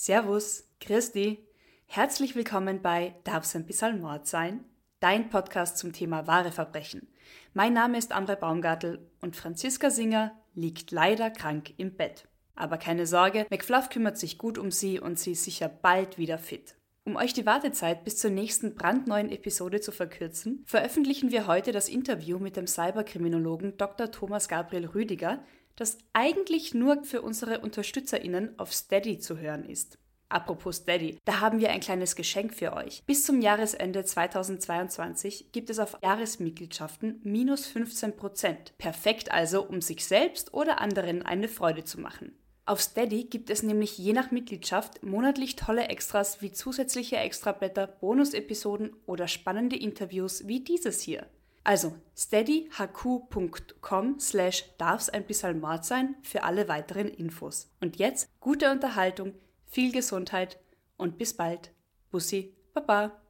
Servus, Christi. Herzlich willkommen bei Darf's ein bisschen Mord sein? Dein Podcast zum Thema wahre Verbrechen. Mein Name ist Amre Baumgartel und Franziska Singer liegt leider krank im Bett. Aber keine Sorge, McFluff kümmert sich gut um sie und sie ist sicher bald wieder fit. Um euch die Wartezeit bis zur nächsten brandneuen Episode zu verkürzen, veröffentlichen wir heute das Interview mit dem Cyberkriminologen Dr. Thomas Gabriel Rüdiger, das eigentlich nur für unsere UnterstützerInnen auf Steady zu hören ist. Apropos Steady, da haben wir ein kleines Geschenk für euch. Bis zum Jahresende 2022 gibt es auf Jahresmitgliedschaften minus 15%. Perfekt also, um sich selbst oder anderen eine Freude zu machen. Auf Steady gibt es nämlich je nach Mitgliedschaft monatlich tolle Extras wie zusätzliche Extrablätter, Bonusepisoden oder spannende Interviews wie dieses hier. Also steadyhq.com slash darf's ein bisschen Mord sein für alle weiteren Infos. Und jetzt gute Unterhaltung, viel Gesundheit und bis bald. Bussi, Baba.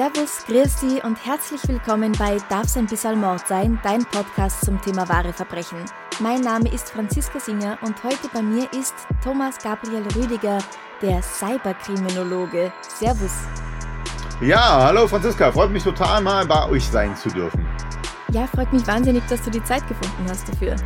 Servus, Christi und herzlich willkommen bei Darf's ein bisschen Mord sein, dein Podcast zum Thema wahre Verbrechen. Mein Name ist Franziska Singer und heute bei mir ist Thomas Gabriel Rüdiger, der Cyberkriminologe. Servus. Ja, hallo Franziska, freut mich total mal bei euch sein zu dürfen. Ja, freut mich wahnsinnig, dass du die Zeit gefunden hast dafür.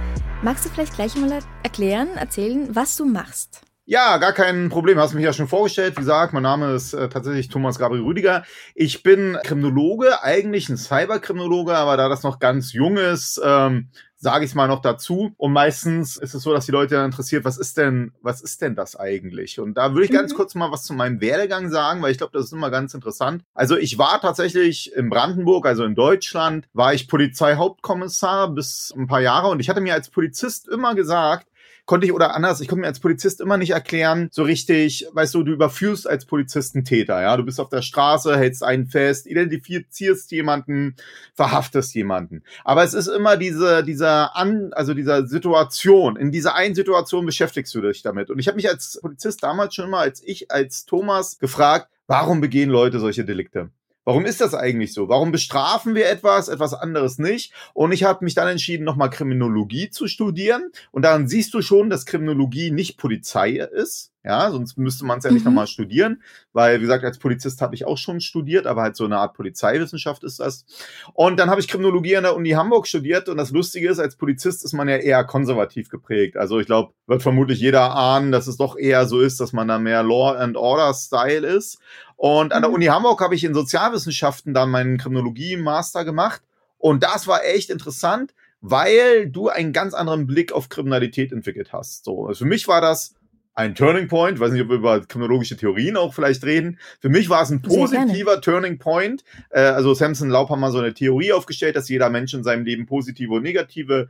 Magst du vielleicht gleich mal erklären, erzählen, was du machst? Ja, gar kein Problem. Hast mich ja schon vorgestellt. Wie gesagt, mein Name ist äh, tatsächlich Thomas Gabriel Rüdiger. Ich bin Kriminologe, eigentlich ein Cyberkriminologe, aber da das noch ganz jung ist, ähm, sage ich es mal noch dazu. Und meistens ist es so, dass die Leute interessiert, was ist denn, was ist denn das eigentlich? Und da würde ich ganz mhm. kurz mal was zu meinem Werdegang sagen, weil ich glaube, das ist immer ganz interessant. Also ich war tatsächlich in Brandenburg, also in Deutschland, war ich Polizeihauptkommissar bis ein paar Jahre und ich hatte mir als Polizist immer gesagt, konnte ich oder anders, ich konnte mir als Polizist immer nicht erklären, so richtig, weißt du, du überführst als Polizist einen Täter, ja, du bist auf der Straße, hältst einen fest, identifizierst jemanden, verhaftest jemanden. Aber es ist immer diese, dieser an, also dieser Situation, in dieser einen Situation beschäftigst du dich damit. Und ich habe mich als Polizist damals schon immer, als ich, als Thomas gefragt, warum begehen Leute solche Delikte? Warum ist das eigentlich so? Warum bestrafen wir etwas, etwas anderes nicht? Und ich habe mich dann entschieden, nochmal Kriminologie zu studieren. Und daran siehst du schon, dass Kriminologie nicht Polizei ist. Ja, sonst müsste man es ja nicht mhm. nochmal studieren, weil, wie gesagt, als Polizist habe ich auch schon studiert, aber halt so eine Art Polizeiwissenschaft ist das. Und dann habe ich Kriminologie an der Uni Hamburg studiert und das Lustige ist, als Polizist ist man ja eher konservativ geprägt. Also ich glaube, wird vermutlich jeder ahnen, dass es doch eher so ist, dass man da mehr Law and Order Style ist. Und an der mhm. Uni Hamburg habe ich in Sozialwissenschaften dann meinen Kriminologie-Master gemacht und das war echt interessant, weil du einen ganz anderen Blick auf Kriminalität entwickelt hast. So, also für mich war das ein Turning Point. Ich weiß nicht, ob wir über kriminologische Theorien auch vielleicht reden. Für mich war es ein positiver Turning Point. Äh, also Samson Laub hat mal so eine Theorie aufgestellt, dass jeder Mensch in seinem Leben positive und negative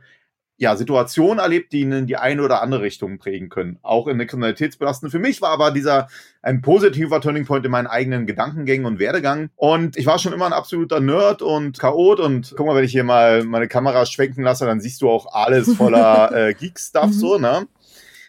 ja, Situationen erlebt, die ihn in die eine oder andere Richtung prägen können. Auch in der Kriminalitätsbelastung. Für mich war aber dieser ein positiver Turning Point in meinen eigenen Gedankengängen und Werdegang. Und ich war schon immer ein absoluter Nerd und Chaot. Und guck mal, wenn ich hier mal meine Kamera schwenken lasse, dann siehst du auch alles voller äh, Geek-Stuff so, ne?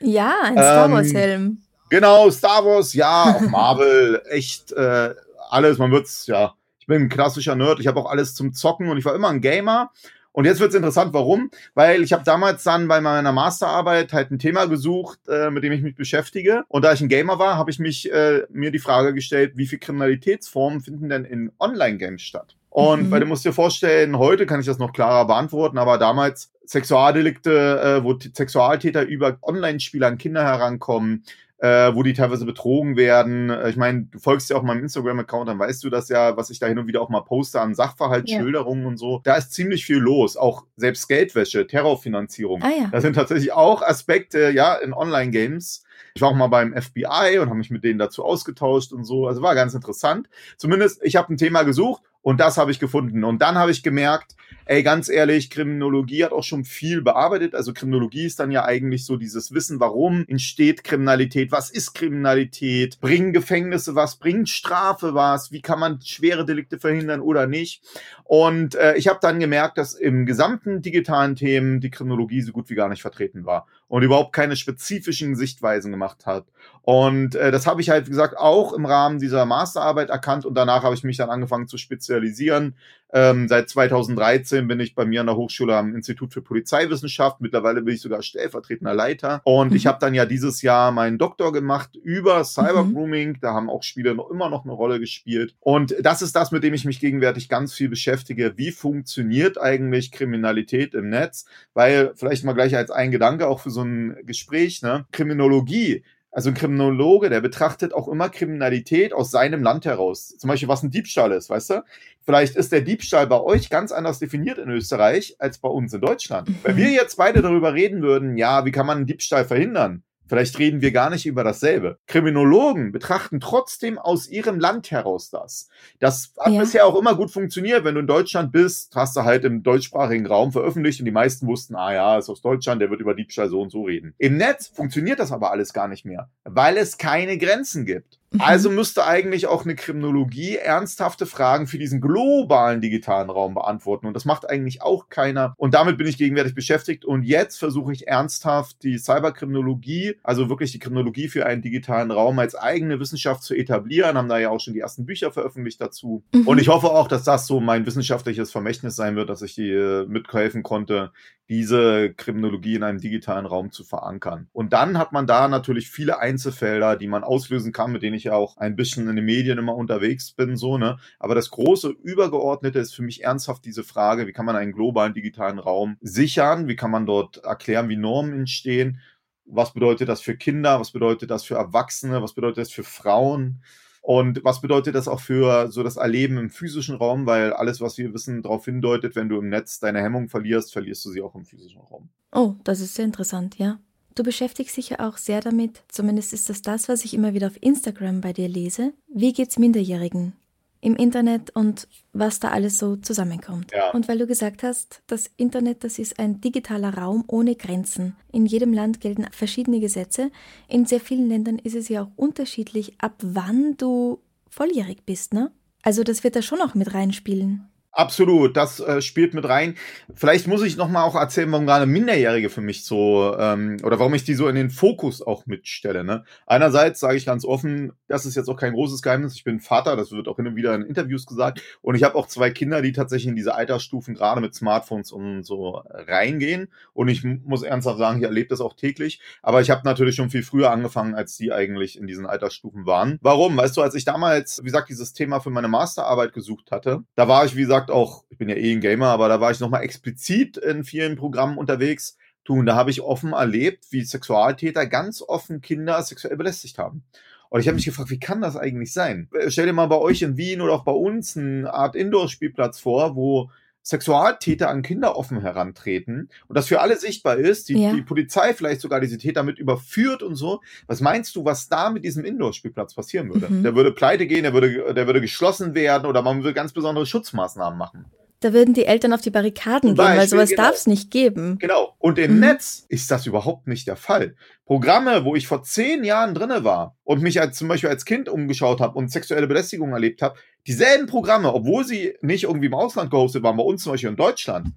Ja, ein Star Wars Helm. Ähm, genau, Star Wars, ja, auch Marvel, echt äh, alles. Man wird's, ja. Ich bin ein klassischer Nerd. Ich habe auch alles zum Zocken und ich war immer ein Gamer. Und jetzt wird's interessant, warum? Weil ich habe damals dann bei meiner Masterarbeit halt ein Thema gesucht, äh, mit dem ich mich beschäftige. Und da ich ein Gamer war, habe ich mich äh, mir die Frage gestellt, wie viele Kriminalitätsformen finden denn in Online-Games statt? Und mhm. weil du musst dir vorstellen, heute kann ich das noch klarer beantworten, aber damals Sexualdelikte, äh, wo Sexualtäter über Online-Spiele an Kinder herankommen, äh, wo die teilweise betrogen werden. Äh, ich meine, du folgst ja auch meinem Instagram-Account, dann weißt du das ja, was ich da hin und wieder auch mal poste an Sachverhaltsschilderungen ja. und so. Da ist ziemlich viel los, auch selbst Geldwäsche, Terrorfinanzierung. Ah, ja. Das sind tatsächlich auch Aspekte, ja, in Online-Games. Ich war auch mal beim FBI und habe mich mit denen dazu ausgetauscht und so. Also war ganz interessant. Zumindest, ich habe ein Thema gesucht und das habe ich gefunden. Und dann habe ich gemerkt, ey, ganz ehrlich, Kriminologie hat auch schon viel bearbeitet. Also Kriminologie ist dann ja eigentlich so dieses Wissen, warum entsteht Kriminalität, was ist Kriminalität, bringen Gefängnisse was, bringt Strafe was, wie kann man schwere Delikte verhindern oder nicht. Und äh, ich habe dann gemerkt, dass im gesamten digitalen Themen die Kriminologie so gut wie gar nicht vertreten war und überhaupt keine spezifischen Sichtweisen gemacht hat. Und äh, das habe ich halt, wie gesagt, auch im Rahmen dieser Masterarbeit erkannt und danach habe ich mich dann angefangen zu spezialisieren. Ähm, seit 2013 bin ich bei mir an der Hochschule am Institut für Polizeiwissenschaft. Mittlerweile bin ich sogar stellvertretender Leiter. Und mhm. ich habe dann ja dieses Jahr meinen Doktor gemacht über Cybergrooming. Mhm. Da haben auch Spiele noch immer noch eine Rolle gespielt. Und das ist das, mit dem ich mich gegenwärtig ganz viel beschäftige. Wie funktioniert eigentlich Kriminalität im Netz? Weil vielleicht mal gleich als ein Gedanke auch für so ein Gespräch, ne? Kriminologie also ein Kriminologe, der betrachtet auch immer Kriminalität aus seinem Land heraus. Zum Beispiel, was ein Diebstahl ist, weißt du? Vielleicht ist der Diebstahl bei euch ganz anders definiert in Österreich als bei uns in Deutschland. Mhm. Wenn wir jetzt beide darüber reden würden, ja, wie kann man einen Diebstahl verhindern? Vielleicht reden wir gar nicht über dasselbe. Kriminologen betrachten trotzdem aus ihrem Land heraus das. Das hat ja. bisher auch immer gut funktioniert. Wenn du in Deutschland bist, hast du halt im deutschsprachigen Raum veröffentlicht und die meisten wussten, ah ja, ist aus Deutschland, der wird über Diebstahl so und so reden. Im Netz funktioniert das aber alles gar nicht mehr, weil es keine Grenzen gibt. Also müsste eigentlich auch eine Kriminologie ernsthafte Fragen für diesen globalen digitalen Raum beantworten. Und das macht eigentlich auch keiner. Und damit bin ich gegenwärtig beschäftigt. Und jetzt versuche ich ernsthaft die Cyberkriminologie, also wirklich die Kriminologie für einen digitalen Raum als eigene Wissenschaft zu etablieren. Haben da ja auch schon die ersten Bücher veröffentlicht dazu. Mhm. Und ich hoffe auch, dass das so mein wissenschaftliches Vermächtnis sein wird, dass ich die äh, mithelfen konnte, diese Kriminologie in einem digitalen Raum zu verankern. Und dann hat man da natürlich viele Einzelfelder, die man auslösen kann, mit denen ich ja auch ein bisschen in den Medien immer unterwegs bin, so, ne? Aber das große Übergeordnete ist für mich ernsthaft diese Frage, wie kann man einen globalen digitalen Raum sichern? Wie kann man dort erklären, wie Normen entstehen? Was bedeutet das für Kinder? Was bedeutet das für Erwachsene? Was bedeutet das für Frauen? Und was bedeutet das auch für so das Erleben im physischen Raum? Weil alles, was wir wissen, darauf hindeutet, wenn du im Netz deine Hemmung verlierst, verlierst du sie auch im physischen Raum. Oh, das ist sehr interessant, ja. Du beschäftigst dich ja auch sehr damit, zumindest ist das das, was ich immer wieder auf Instagram bei dir lese. Wie geht's Minderjährigen im Internet und was da alles so zusammenkommt. Ja. Und weil du gesagt hast, das Internet, das ist ein digitaler Raum ohne Grenzen. In jedem Land gelten verschiedene Gesetze. In sehr vielen Ländern ist es ja auch unterschiedlich, ab wann du volljährig bist, ne? Also das wird da schon auch mit reinspielen. Absolut, das äh, spielt mit rein. Vielleicht muss ich noch mal auch erzählen, warum gerade Minderjährige für mich so ähm, oder warum ich die so in den Fokus auch mitstelle. Ne? Einerseits sage ich ganz offen, das ist jetzt auch kein großes Geheimnis. Ich bin Vater, das wird auch hin und wieder in Interviews gesagt, und ich habe auch zwei Kinder, die tatsächlich in diese Altersstufen gerade mit Smartphones und so reingehen. Und ich muss ernsthaft sagen, ich erlebe das auch täglich. Aber ich habe natürlich schon viel früher angefangen, als die eigentlich in diesen Altersstufen waren. Warum? Weißt du, als ich damals, wie gesagt, dieses Thema für meine Masterarbeit gesucht hatte, da war ich wie gesagt gesagt auch, ich bin ja eh ein Gamer, aber da war ich nochmal explizit in vielen Programmen unterwegs. Tun, da habe ich offen erlebt, wie Sexualtäter ganz offen Kinder sexuell belästigt haben. Und ich habe mich gefragt, wie kann das eigentlich sein? Stell dir mal bei euch in Wien oder auch bei uns eine Art Indoor-Spielplatz vor, wo Sexualtäter an Kinder offen herantreten und das für alle sichtbar ist, die, ja. die Polizei vielleicht sogar diese Täter mit überführt und so. Was meinst du, was da mit diesem Indoor-Spielplatz passieren würde? Mhm. Der würde pleite gehen, der würde, der würde geschlossen werden oder man würde ganz besondere Schutzmaßnahmen machen. Da würden die Eltern auf die Barrikaden gehen, weil sowas genau. darf es nicht geben. Genau. Und im mhm. Netz ist das überhaupt nicht der Fall. Programme, wo ich vor zehn Jahren drinne war und mich als zum Beispiel als Kind umgeschaut habe und sexuelle Belästigung erlebt habe, dieselben Programme, obwohl sie nicht irgendwie im Ausland gehostet waren, bei uns zum Beispiel in Deutschland,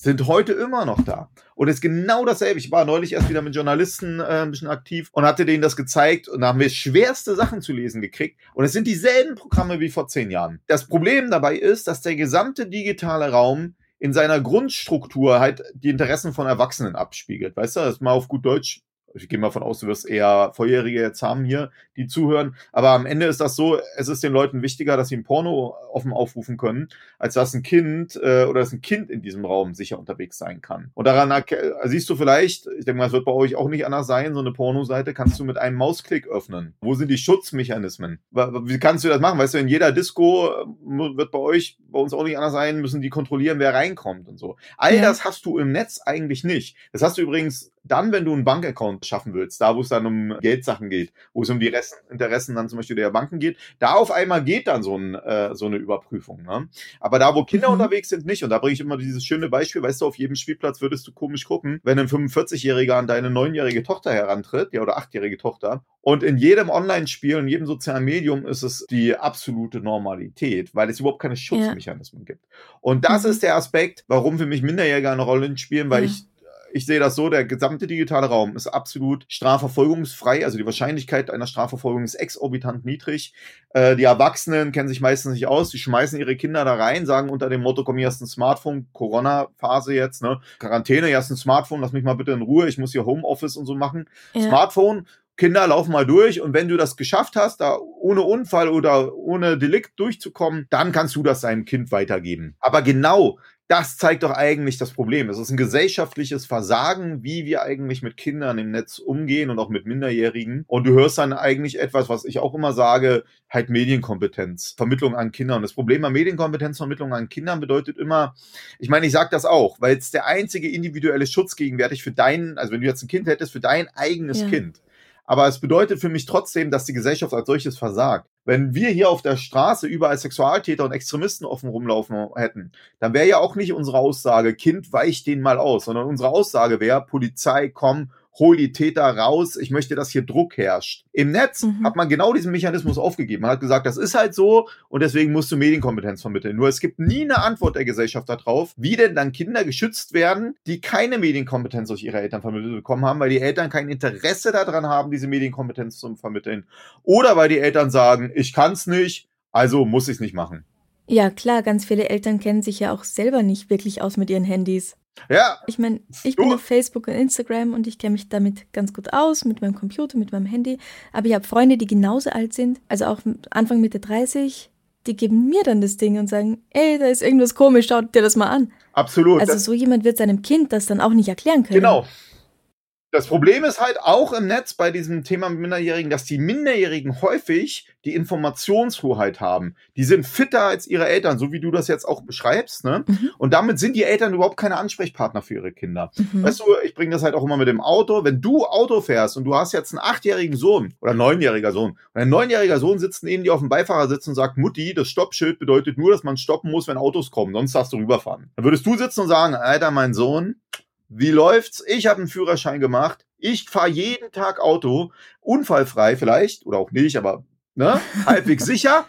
sind heute immer noch da. Und es ist genau dasselbe. Ich war neulich erst wieder mit Journalisten äh, ein bisschen aktiv und hatte denen das gezeigt und da haben wir schwerste Sachen zu lesen gekriegt. Und es sind dieselben Programme wie vor zehn Jahren. Das Problem dabei ist, dass der gesamte digitale Raum in seiner Grundstruktur halt die Interessen von Erwachsenen abspiegelt. Weißt du, das ist mal auf gut Deutsch ich gehe mal von aus, du wirst eher Volljährige jetzt haben hier, die zuhören. Aber am Ende ist das so, es ist den Leuten wichtiger, dass sie ein Porno offen aufrufen können, als dass ein Kind äh, oder dass ein Kind in diesem Raum sicher unterwegs sein kann. Und daran siehst du vielleicht, ich denke mal, es wird bei euch auch nicht anders sein, so eine Pornoseite kannst du mit einem Mausklick öffnen. Wo sind die Schutzmechanismen? Wie kannst du das machen? Weißt du, in jeder Disco äh, wird bei euch, bei uns auch nicht anders sein, müssen die kontrollieren, wer reinkommt und so. All ja. das hast du im Netz eigentlich nicht. Das hast du übrigens dann, wenn du einen Bankaccount schaffen willst, da wo es dann um Geldsachen geht, wo es um die Rest Interessen dann zum Beispiel der Banken geht, da auf einmal geht dann so, ein, äh, so eine Überprüfung. Ne? Aber da, wo Kinder mhm. unterwegs sind, nicht. Und da bringe ich immer dieses schöne Beispiel, weißt du, auf jedem Spielplatz würdest du komisch gucken, wenn ein 45-Jähriger an deine neunjährige Tochter herantritt, ja, oder achtjährige Tochter. Und in jedem Online-Spiel, in jedem sozialen Medium ist es die absolute Normalität, weil es überhaupt keine Schutzmechanismen ja. gibt. Und das mhm. ist der Aspekt, warum für mich Minderjährige eine Rolle spielen, weil ja. ich ich sehe das so, der gesamte digitale Raum ist absolut strafverfolgungsfrei. Also die Wahrscheinlichkeit einer Strafverfolgung ist exorbitant niedrig. Äh, die Erwachsenen kennen sich meistens nicht aus. Die schmeißen ihre Kinder da rein, sagen unter dem Motto, komm, hier hast ein Smartphone, Corona-Phase jetzt, ne? Quarantäne, hier hast ein Smartphone, lass mich mal bitte in Ruhe, ich muss hier Homeoffice und so machen. Ja. Smartphone, Kinder laufen mal durch und wenn du das geschafft hast, da ohne Unfall oder ohne Delikt durchzukommen, dann kannst du das deinem Kind weitergeben. Aber genau das zeigt doch eigentlich das Problem. Es ist ein gesellschaftliches Versagen, wie wir eigentlich mit Kindern im Netz umgehen und auch mit Minderjährigen. Und du hörst dann eigentlich etwas, was ich auch immer sage, halt Medienkompetenz, Vermittlung an Kindern. Das Problem bei Medienkompetenz, Vermittlung an Kindern bedeutet immer, ich meine, ich sage das auch, weil es der einzige individuelle Schutz gegenwärtig für deinen, also wenn du jetzt ein Kind hättest, für dein eigenes ja. Kind. Aber es bedeutet für mich trotzdem, dass die Gesellschaft als solches versagt. Wenn wir hier auf der Straße überall Sexualtäter und Extremisten offen rumlaufen hätten, dann wäre ja auch nicht unsere Aussage, Kind weicht den mal aus, sondern unsere Aussage wäre, Polizei, komm, hol die Täter raus, ich möchte, dass hier Druck herrscht. Im Netz mhm. hat man genau diesen Mechanismus aufgegeben. Man hat gesagt, das ist halt so und deswegen musst du Medienkompetenz vermitteln. Nur es gibt nie eine Antwort der Gesellschaft darauf, wie denn dann Kinder geschützt werden, die keine Medienkompetenz durch ihre Eltern vermittelt bekommen haben, weil die Eltern kein Interesse daran haben, diese Medienkompetenz zu vermitteln. Oder weil die Eltern sagen, ich kann es nicht, also muss ich es nicht machen. Ja, klar, ganz viele Eltern kennen sich ja auch selber nicht wirklich aus mit ihren Handys. Ja. Ich meine, ich bin auf Facebook und Instagram und ich kenne mich damit ganz gut aus, mit meinem Computer, mit meinem Handy. Aber ich habe Freunde, die genauso alt sind, also auch Anfang Mitte 30, die geben mir dann das Ding und sagen, ey, da ist irgendwas komisch, schaut dir das mal an. Absolut. Also so jemand wird seinem Kind das dann auch nicht erklären können. Genau. Das Problem ist halt auch im Netz bei diesem Thema mit Minderjährigen, dass die Minderjährigen häufig die Informationshoheit haben. Die sind fitter als ihre Eltern, so wie du das jetzt auch beschreibst. Ne? Mhm. Und damit sind die Eltern überhaupt keine Ansprechpartner für ihre Kinder. Mhm. Weißt du, ich bringe das halt auch immer mit dem Auto. Wenn du Auto fährst und du hast jetzt einen achtjährigen Sohn oder neunjähriger Sohn und ein neunjähriger Sohn sitzt neben dir auf dem Beifahrersitz und sagt, Mutti, das Stoppschild bedeutet nur, dass man stoppen muss, wenn Autos kommen, sonst darfst du rüberfahren. Dann würdest du sitzen und sagen, Alter, mein Sohn, wie läuft's? Ich habe einen Führerschein gemacht. Ich fahre jeden Tag Auto, unfallfrei vielleicht oder auch nicht, aber ne, halbwegs sicher.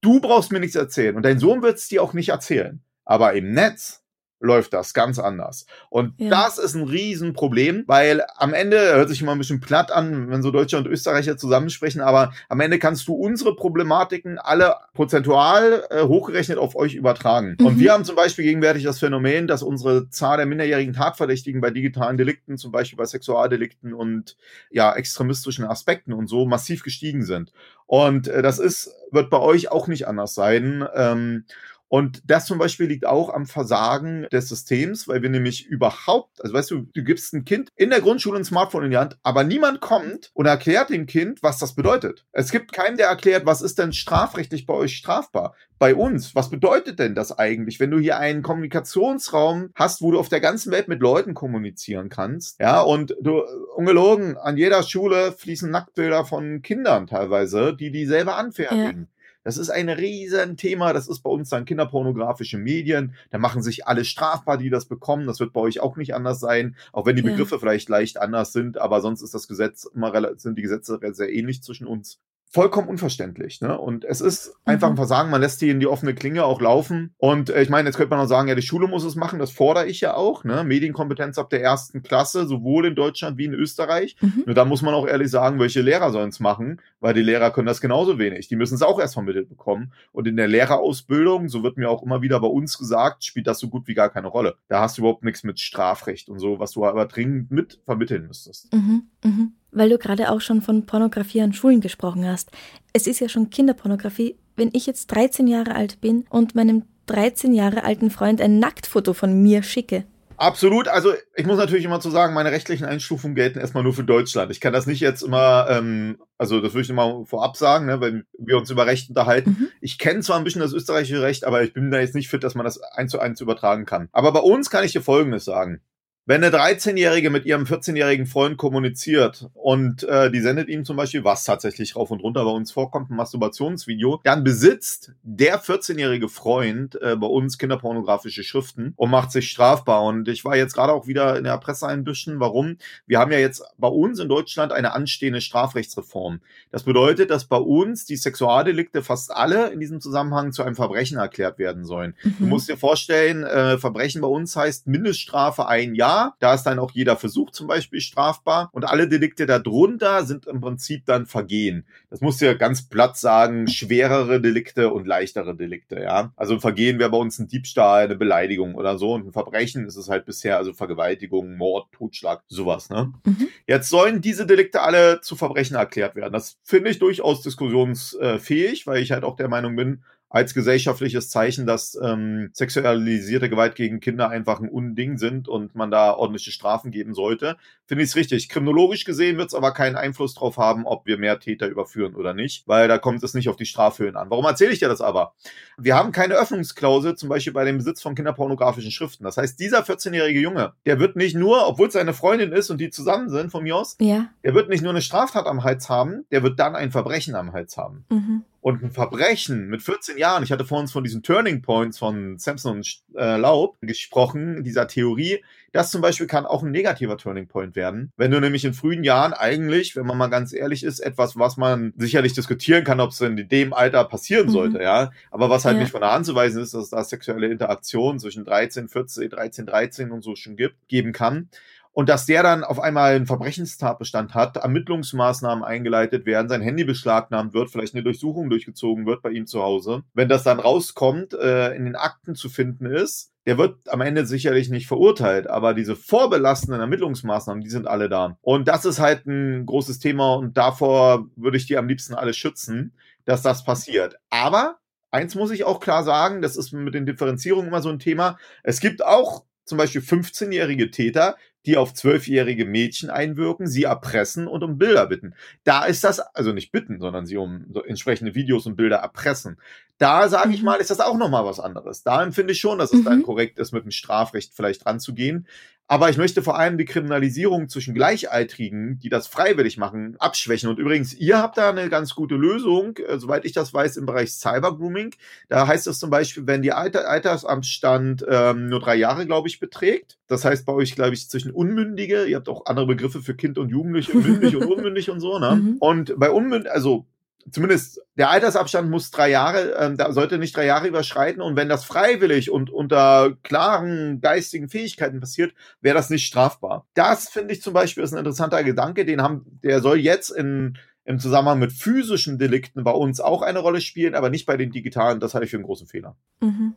Du brauchst mir nichts erzählen und dein Sohn wird es dir auch nicht erzählen. Aber im Netz, läuft das ganz anders. Und ja. das ist ein Riesenproblem, weil am Ende, hört sich immer ein bisschen platt an, wenn so Deutsche und Österreicher zusammensprechen, aber am Ende kannst du unsere Problematiken alle prozentual äh, hochgerechnet auf euch übertragen. Mhm. Und wir haben zum Beispiel gegenwärtig das Phänomen, dass unsere Zahl der minderjährigen Tatverdächtigen bei digitalen Delikten, zum Beispiel bei Sexualdelikten und ja, extremistischen Aspekten und so massiv gestiegen sind. Und äh, das ist, wird bei euch auch nicht anders sein. Ähm, und das zum Beispiel liegt auch am Versagen des Systems, weil wir nämlich überhaupt, also weißt du, du gibst ein Kind in der Grundschule ein Smartphone in die Hand, aber niemand kommt und erklärt dem Kind, was das bedeutet. Es gibt keinen, der erklärt, was ist denn strafrechtlich bei euch strafbar? Bei uns, was bedeutet denn das eigentlich, wenn du hier einen Kommunikationsraum hast, wo du auf der ganzen Welt mit Leuten kommunizieren kannst? Ja, und du, ungelogen, an jeder Schule fließen Nacktbilder von Kindern teilweise, die die selber anfertigen. Ja. Das ist ein Riesenthema. Das ist bei uns dann kinderpornografische Medien. Da machen sich alle strafbar, die das bekommen. Das wird bei euch auch nicht anders sein, auch wenn die Begriffe ja. vielleicht leicht anders sind. Aber sonst ist das Gesetz immer sind die Gesetze sehr ähnlich zwischen uns. Vollkommen unverständlich. Ne? Und es ist einfach ein mhm. Versagen, man lässt die in die offene Klinge auch laufen. Und äh, ich meine, jetzt könnte man auch sagen, ja, die Schule muss es machen, das fordere ich ja auch. Ne? Medienkompetenz ab der ersten Klasse, sowohl in Deutschland wie in Österreich. Mhm. Nur da muss man auch ehrlich sagen, welche Lehrer sollen es machen, weil die Lehrer können das genauso wenig. Die müssen es auch erst vermittelt bekommen. Und in der Lehrerausbildung, so wird mir auch immer wieder bei uns gesagt, spielt das so gut wie gar keine Rolle. Da hast du überhaupt nichts mit Strafrecht und so, was du aber dringend mit vermitteln müsstest. Mhm. Mhm weil du gerade auch schon von Pornografie an Schulen gesprochen hast. Es ist ja schon Kinderpornografie. Wenn ich jetzt 13 Jahre alt bin und meinem 13 Jahre alten Freund ein Nacktfoto von mir schicke. Absolut. Also ich muss natürlich immer zu sagen, meine rechtlichen Einstufungen gelten erstmal nur für Deutschland. Ich kann das nicht jetzt immer, ähm, also das würde ich immer vorab sagen, ne, wenn wir uns über Recht unterhalten. Mhm. Ich kenne zwar ein bisschen das österreichische Recht, aber ich bin da jetzt nicht fit, dass man das eins zu eins übertragen kann. Aber bei uns kann ich dir Folgendes sagen. Wenn eine 13-Jährige mit ihrem 14-jährigen Freund kommuniziert und äh, die sendet ihm zum Beispiel, was tatsächlich rauf und runter bei uns vorkommt, ein Masturbationsvideo, dann besitzt der 14-jährige Freund äh, bei uns kinderpornografische Schriften und macht sich strafbar. Und ich war jetzt gerade auch wieder in der Presse ein bisschen. Warum? Wir haben ja jetzt bei uns in Deutschland eine anstehende Strafrechtsreform. Das bedeutet, dass bei uns die Sexualdelikte fast alle in diesem Zusammenhang zu einem Verbrechen erklärt werden sollen. Mhm. Du musst dir vorstellen, äh, Verbrechen bei uns heißt Mindeststrafe ein Jahr da ist dann auch jeder Versuch zum Beispiel strafbar. Und alle Delikte darunter sind im Prinzip dann Vergehen. Das muss ja ganz platt sagen, schwerere Delikte und leichtere Delikte, ja. Also ein Vergehen wäre bei uns ein Diebstahl, eine Beleidigung oder so. Und ein Verbrechen ist es halt bisher, also Vergewaltigung, Mord, Totschlag, sowas, ne? Mhm. Jetzt sollen diese Delikte alle zu Verbrechen erklärt werden. Das finde ich durchaus diskussionsfähig, weil ich halt auch der Meinung bin, als gesellschaftliches Zeichen, dass ähm, sexualisierte Gewalt gegen Kinder einfach ein Unding sind und man da ordentliche Strafen geben sollte, finde ich es richtig. Kriminologisch gesehen wird es aber keinen Einfluss darauf haben, ob wir mehr Täter überführen oder nicht, weil da kommt es nicht auf die Strafhöhen an. Warum erzähle ich dir das aber? Wir haben keine Öffnungsklausel, zum Beispiel bei dem Besitz von kinderpornografischen Schriften. Das heißt, dieser 14-jährige Junge, der wird nicht nur, obwohl es seine Freundin ist und die zusammen sind von mir aus, ja. der wird nicht nur eine Straftat am Hals haben, der wird dann ein Verbrechen am Hals haben. Mhm und ein Verbrechen mit 14 Jahren, ich hatte vor uns von diesen Turning Points von Samson und äh, Laub gesprochen, dieser Theorie, das zum Beispiel kann auch ein negativer Turning Point werden. Wenn du nämlich in frühen Jahren eigentlich, wenn man mal ganz ehrlich ist, etwas, was man sicherlich diskutieren kann, ob es in dem Alter passieren mhm. sollte, ja. Aber was halt ja. nicht von der Hand zu weisen ist, dass es da sexuelle Interaktion zwischen 13, 14, 13, 13 und so schon gibt, geben kann und dass der dann auf einmal einen Verbrechenstatbestand hat, Ermittlungsmaßnahmen eingeleitet werden, sein Handy beschlagnahmt wird, vielleicht eine Durchsuchung durchgezogen wird bei ihm zu Hause. Wenn das dann rauskommt, äh, in den Akten zu finden ist, der wird am Ende sicherlich nicht verurteilt, aber diese vorbelastenden Ermittlungsmaßnahmen, die sind alle da. Und das ist halt ein großes Thema und davor würde ich dir am liebsten alle schützen, dass das passiert. Aber eins muss ich auch klar sagen, das ist mit den Differenzierungen immer so ein Thema. Es gibt auch zum Beispiel 15-jährige Täter, die auf zwölfjährige Mädchen einwirken, sie erpressen und um Bilder bitten. Da ist das, also nicht bitten, sondern sie um entsprechende Videos und Bilder erpressen. Da sage ich mhm. mal, ist das auch nochmal was anderes. Da empfinde ich schon, dass es mhm. dann korrekt ist, mit dem Strafrecht vielleicht ranzugehen. Aber ich möchte vor allem die Kriminalisierung zwischen Gleichaltrigen, die das freiwillig machen, abschwächen. Und übrigens, ihr habt da eine ganz gute Lösung, äh, soweit ich das weiß, im Bereich Cybergrooming. Da heißt es zum Beispiel, wenn die Alter Altersamtsstand ähm, nur drei Jahre, glaube ich, beträgt. Das heißt bei euch, glaube ich, zwischen Unmündige. Ihr habt auch andere Begriffe für Kind und Jugendliche, mündig und unmündig und so. Ne? Mhm. Und bei Unmündig, also zumindest der Altersabstand muss drei Jahre, ähm, da sollte nicht drei Jahre überschreiten. Und wenn das freiwillig und unter klaren geistigen Fähigkeiten passiert, wäre das nicht strafbar. Das finde ich zum Beispiel ist ein interessanter Gedanke, den haben, der soll jetzt in im Zusammenhang mit physischen Delikten bei uns auch eine Rolle spielen, aber nicht bei den digitalen. Das halte ich für einen großen Fehler. Mhm.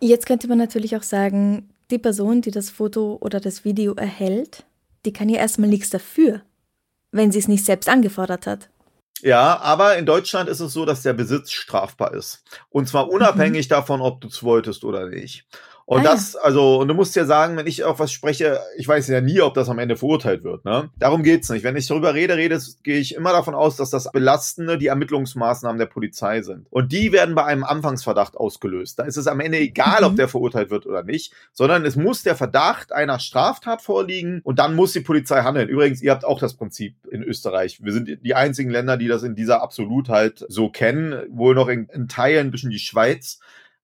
Jetzt könnte man natürlich auch sagen, die Person, die das Foto oder das Video erhält, die kann ja erstmal nichts dafür, wenn sie es nicht selbst angefordert hat. Ja, aber in Deutschland ist es so, dass der Besitz strafbar ist. Und zwar unabhängig mhm. davon, ob du es wolltest oder nicht. Und ah, das, also, und du musst ja sagen, wenn ich auf was spreche, ich weiß ja nie, ob das am Ende verurteilt wird, ne? Darum geht's nicht. Wenn ich darüber rede, rede, gehe ich immer davon aus, dass das Belastende die Ermittlungsmaßnahmen der Polizei sind. Und die werden bei einem Anfangsverdacht ausgelöst. Da ist es am Ende egal, mhm. ob der verurteilt wird oder nicht, sondern es muss der Verdacht einer Straftat vorliegen und dann muss die Polizei handeln. Übrigens, ihr habt auch das Prinzip in Österreich. Wir sind die einzigen Länder, die das in dieser Absolutheit so kennen. Wohl noch in, in Teilen ein bisschen die Schweiz.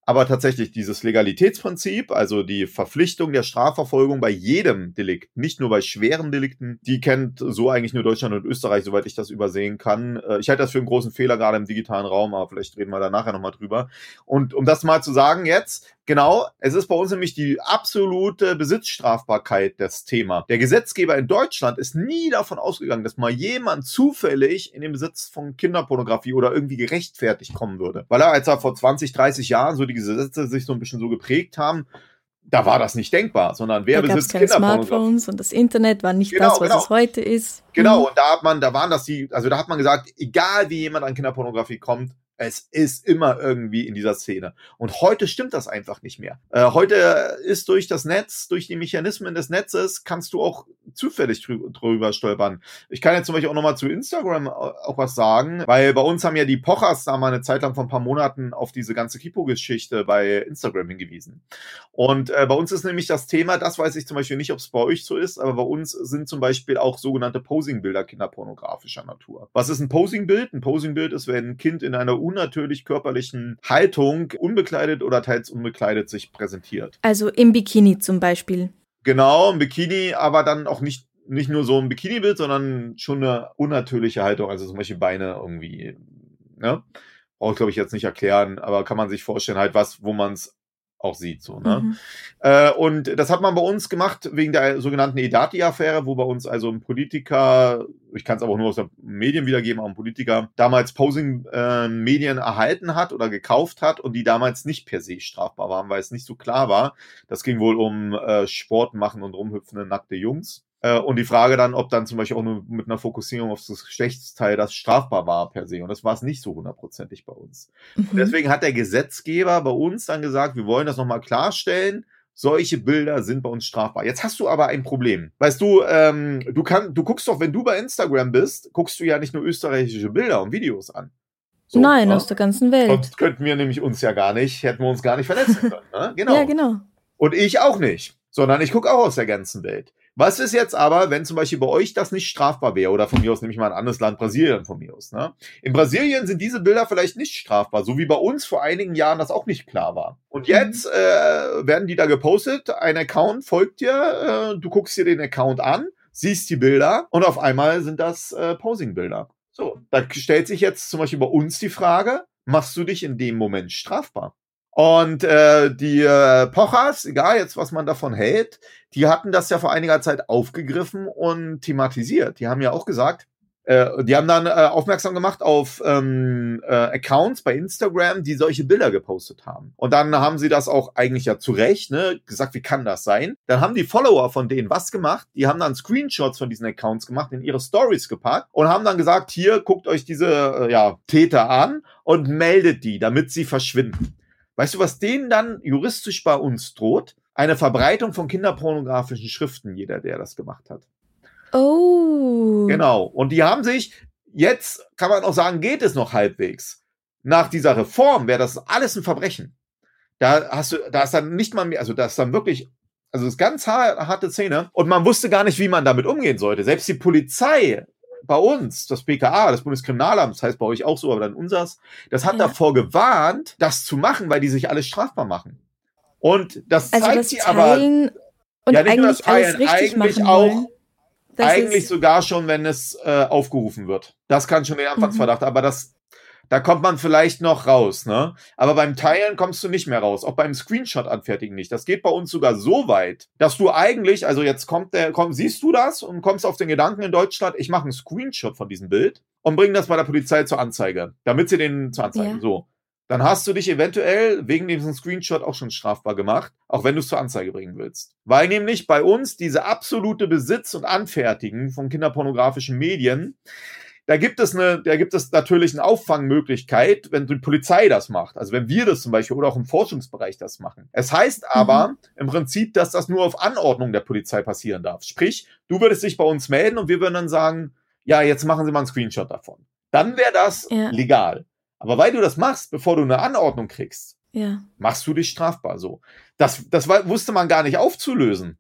Aber tatsächlich dieses Legalitätsprinzip, also die Verpflichtung der Strafverfolgung bei jedem Delikt, nicht nur bei schweren Delikten, die kennt so eigentlich nur Deutschland und Österreich, soweit ich das übersehen kann. Äh, ich halte das für einen großen Fehler gerade im digitalen Raum, aber vielleicht reden wir da nachher nochmal drüber. Und um das mal zu sagen jetzt, Genau, es ist bei uns nämlich die absolute Besitzstrafbarkeit das Thema. Der Gesetzgeber in Deutschland ist nie davon ausgegangen, dass mal jemand zufällig in den Besitz von Kinderpornografie oder irgendwie gerechtfertigt kommen würde. Weil er, als er vor 20, 30 Jahren so die Gesetze sich so ein bisschen so geprägt haben, da war das nicht denkbar, sondern wer da besitzt keine Smartphones und das Internet war nicht genau, das, was genau. es heute ist. Genau, mhm. und da hat man, da waren das die, also da hat man gesagt, egal wie jemand an Kinderpornografie kommt, es ist immer irgendwie in dieser Szene. Und heute stimmt das einfach nicht mehr. Äh, heute ist durch das Netz, durch die Mechanismen des Netzes, kannst du auch zufällig drü drüber stolpern. Ich kann jetzt zum Beispiel auch nochmal zu Instagram auch was sagen, weil bei uns haben ja die Pochers da mal eine Zeit lang vor ein paar Monaten auf diese ganze Kipo-Geschichte bei Instagram hingewiesen. Und äh, bei uns ist nämlich das Thema, das weiß ich zum Beispiel nicht, ob es bei euch so ist, aber bei uns sind zum Beispiel auch sogenannte Posing-Bilder kinderpornografischer Natur. Was ist ein Posing-Bild? Ein Posing-Bild ist, wenn ein Kind in einer unnatürlich körperlichen Haltung unbekleidet oder teils unbekleidet sich präsentiert. Also im Bikini zum Beispiel. Genau, im Bikini, aber dann auch nicht nicht nur so ein Bikini-Bild, sondern schon eine unnatürliche Haltung, also zum Beispiel Beine irgendwie, ne? Brauche ich, glaube ich, jetzt nicht erklären, aber kann man sich vorstellen, halt was, wo man es auch sieht. So, ne? Mhm. Äh, und das hat man bei uns gemacht wegen der sogenannten Edati-Affäre, wo bei uns also ein Politiker, ich kann es aber nur aus den Medien wiedergeben, auch ein Politiker, damals Posing-Medien äh, erhalten hat oder gekauft hat und die damals nicht per se strafbar waren, weil es nicht so klar war. Das ging wohl um äh, Sport machen und rumhüpfende nackte Jungs. Äh, und die Frage dann, ob dann zum Beispiel auch nur mit einer Fokussierung auf das Geschlechtsteil das strafbar war per se. Und das war es nicht so hundertprozentig bei uns. Mhm. Und deswegen hat der Gesetzgeber bei uns dann gesagt, wir wollen das nochmal klarstellen. Solche Bilder sind bei uns strafbar. Jetzt hast du aber ein Problem. Weißt du, ähm, du kannst, du guckst doch, wenn du bei Instagram bist, guckst du ja nicht nur österreichische Bilder und Videos an. So, Nein, ne? aus der ganzen Welt. Sonst könnten wir nämlich uns ja gar nicht, hätten wir uns gar nicht verletzen können. Ne? Genau. ja, genau. Und ich auch nicht, sondern ich gucke auch aus der ganzen Welt. Was ist jetzt aber, wenn zum Beispiel bei euch das nicht strafbar wäre? Oder von mir aus nehme ich mal ein anderes Land, Brasilien von mir aus. Ne? In Brasilien sind diese Bilder vielleicht nicht strafbar, so wie bei uns vor einigen Jahren das auch nicht klar war. Und mhm. jetzt äh, werden die da gepostet, ein Account folgt dir, äh, du guckst dir den Account an, siehst die Bilder und auf einmal sind das äh, Posing-Bilder. So, da stellt sich jetzt zum Beispiel bei uns die Frage, machst du dich in dem Moment strafbar? Und äh, die äh, Pochers, egal jetzt, was man davon hält, die hatten das ja vor einiger Zeit aufgegriffen und thematisiert. Die haben ja auch gesagt, äh, die haben dann äh, aufmerksam gemacht auf ähm, äh, Accounts bei Instagram, die solche Bilder gepostet haben. Und dann haben sie das auch eigentlich ja zu Recht, ne, gesagt, wie kann das sein? Dann haben die Follower von denen was gemacht? Die haben dann Screenshots von diesen Accounts gemacht, in ihre Stories gepackt und haben dann gesagt, hier, guckt euch diese äh, ja, Täter an und meldet die, damit sie verschwinden. Weißt du, was denen dann juristisch bei uns droht? Eine Verbreitung von kinderpornografischen Schriften, jeder, der das gemacht hat. Oh. Genau. Und die haben sich, jetzt kann man auch sagen, geht es noch halbwegs. Nach dieser Reform wäre das alles ein Verbrechen. Da hast du, da ist dann nicht mal mehr, also da ist dann wirklich, also das ist ganz harte Szene. Und man wusste gar nicht, wie man damit umgehen sollte. Selbst die Polizei bei uns, das BKA, das Bundeskriminalamt, das heißt bei euch auch so, aber dann unsers, das hat ja. davor gewarnt, das zu machen, weil die sich alles strafbar machen. Und das also zeigt das sie aber. Und ja, nicht nur das Teilen, eigentlich auch. Eigentlich sogar schon, wenn es äh, aufgerufen wird. Das kann schon den Anfangsverdacht, mhm. aber das da kommt man vielleicht noch raus, ne? Aber beim Teilen kommst du nicht mehr raus. Auch beim Screenshot anfertigen nicht. Das geht bei uns sogar so weit, dass du eigentlich, also jetzt kommt der, komm, siehst du das und kommst auf den Gedanken in Deutschland, ich mache einen Screenshot von diesem Bild und bringe das bei der Polizei zur Anzeige, damit sie den zur Anzeige. Ja. So. Dann hast du dich eventuell wegen diesem Screenshot auch schon strafbar gemacht, auch wenn du es zur Anzeige bringen willst. Weil nämlich bei uns diese absolute Besitz und Anfertigen von kinderpornografischen Medien da gibt es eine, da gibt es natürlich eine Auffangmöglichkeit, wenn die Polizei das macht. Also wenn wir das zum Beispiel oder auch im Forschungsbereich das machen. Es heißt aber mhm. im Prinzip, dass das nur auf Anordnung der Polizei passieren darf. Sprich, du würdest dich bei uns melden und wir würden dann sagen, ja, jetzt machen Sie mal einen Screenshot davon. Dann wäre das ja. legal. Aber weil du das machst, bevor du eine Anordnung kriegst, ja. machst du dich strafbar so. Das, das wusste man gar nicht aufzulösen.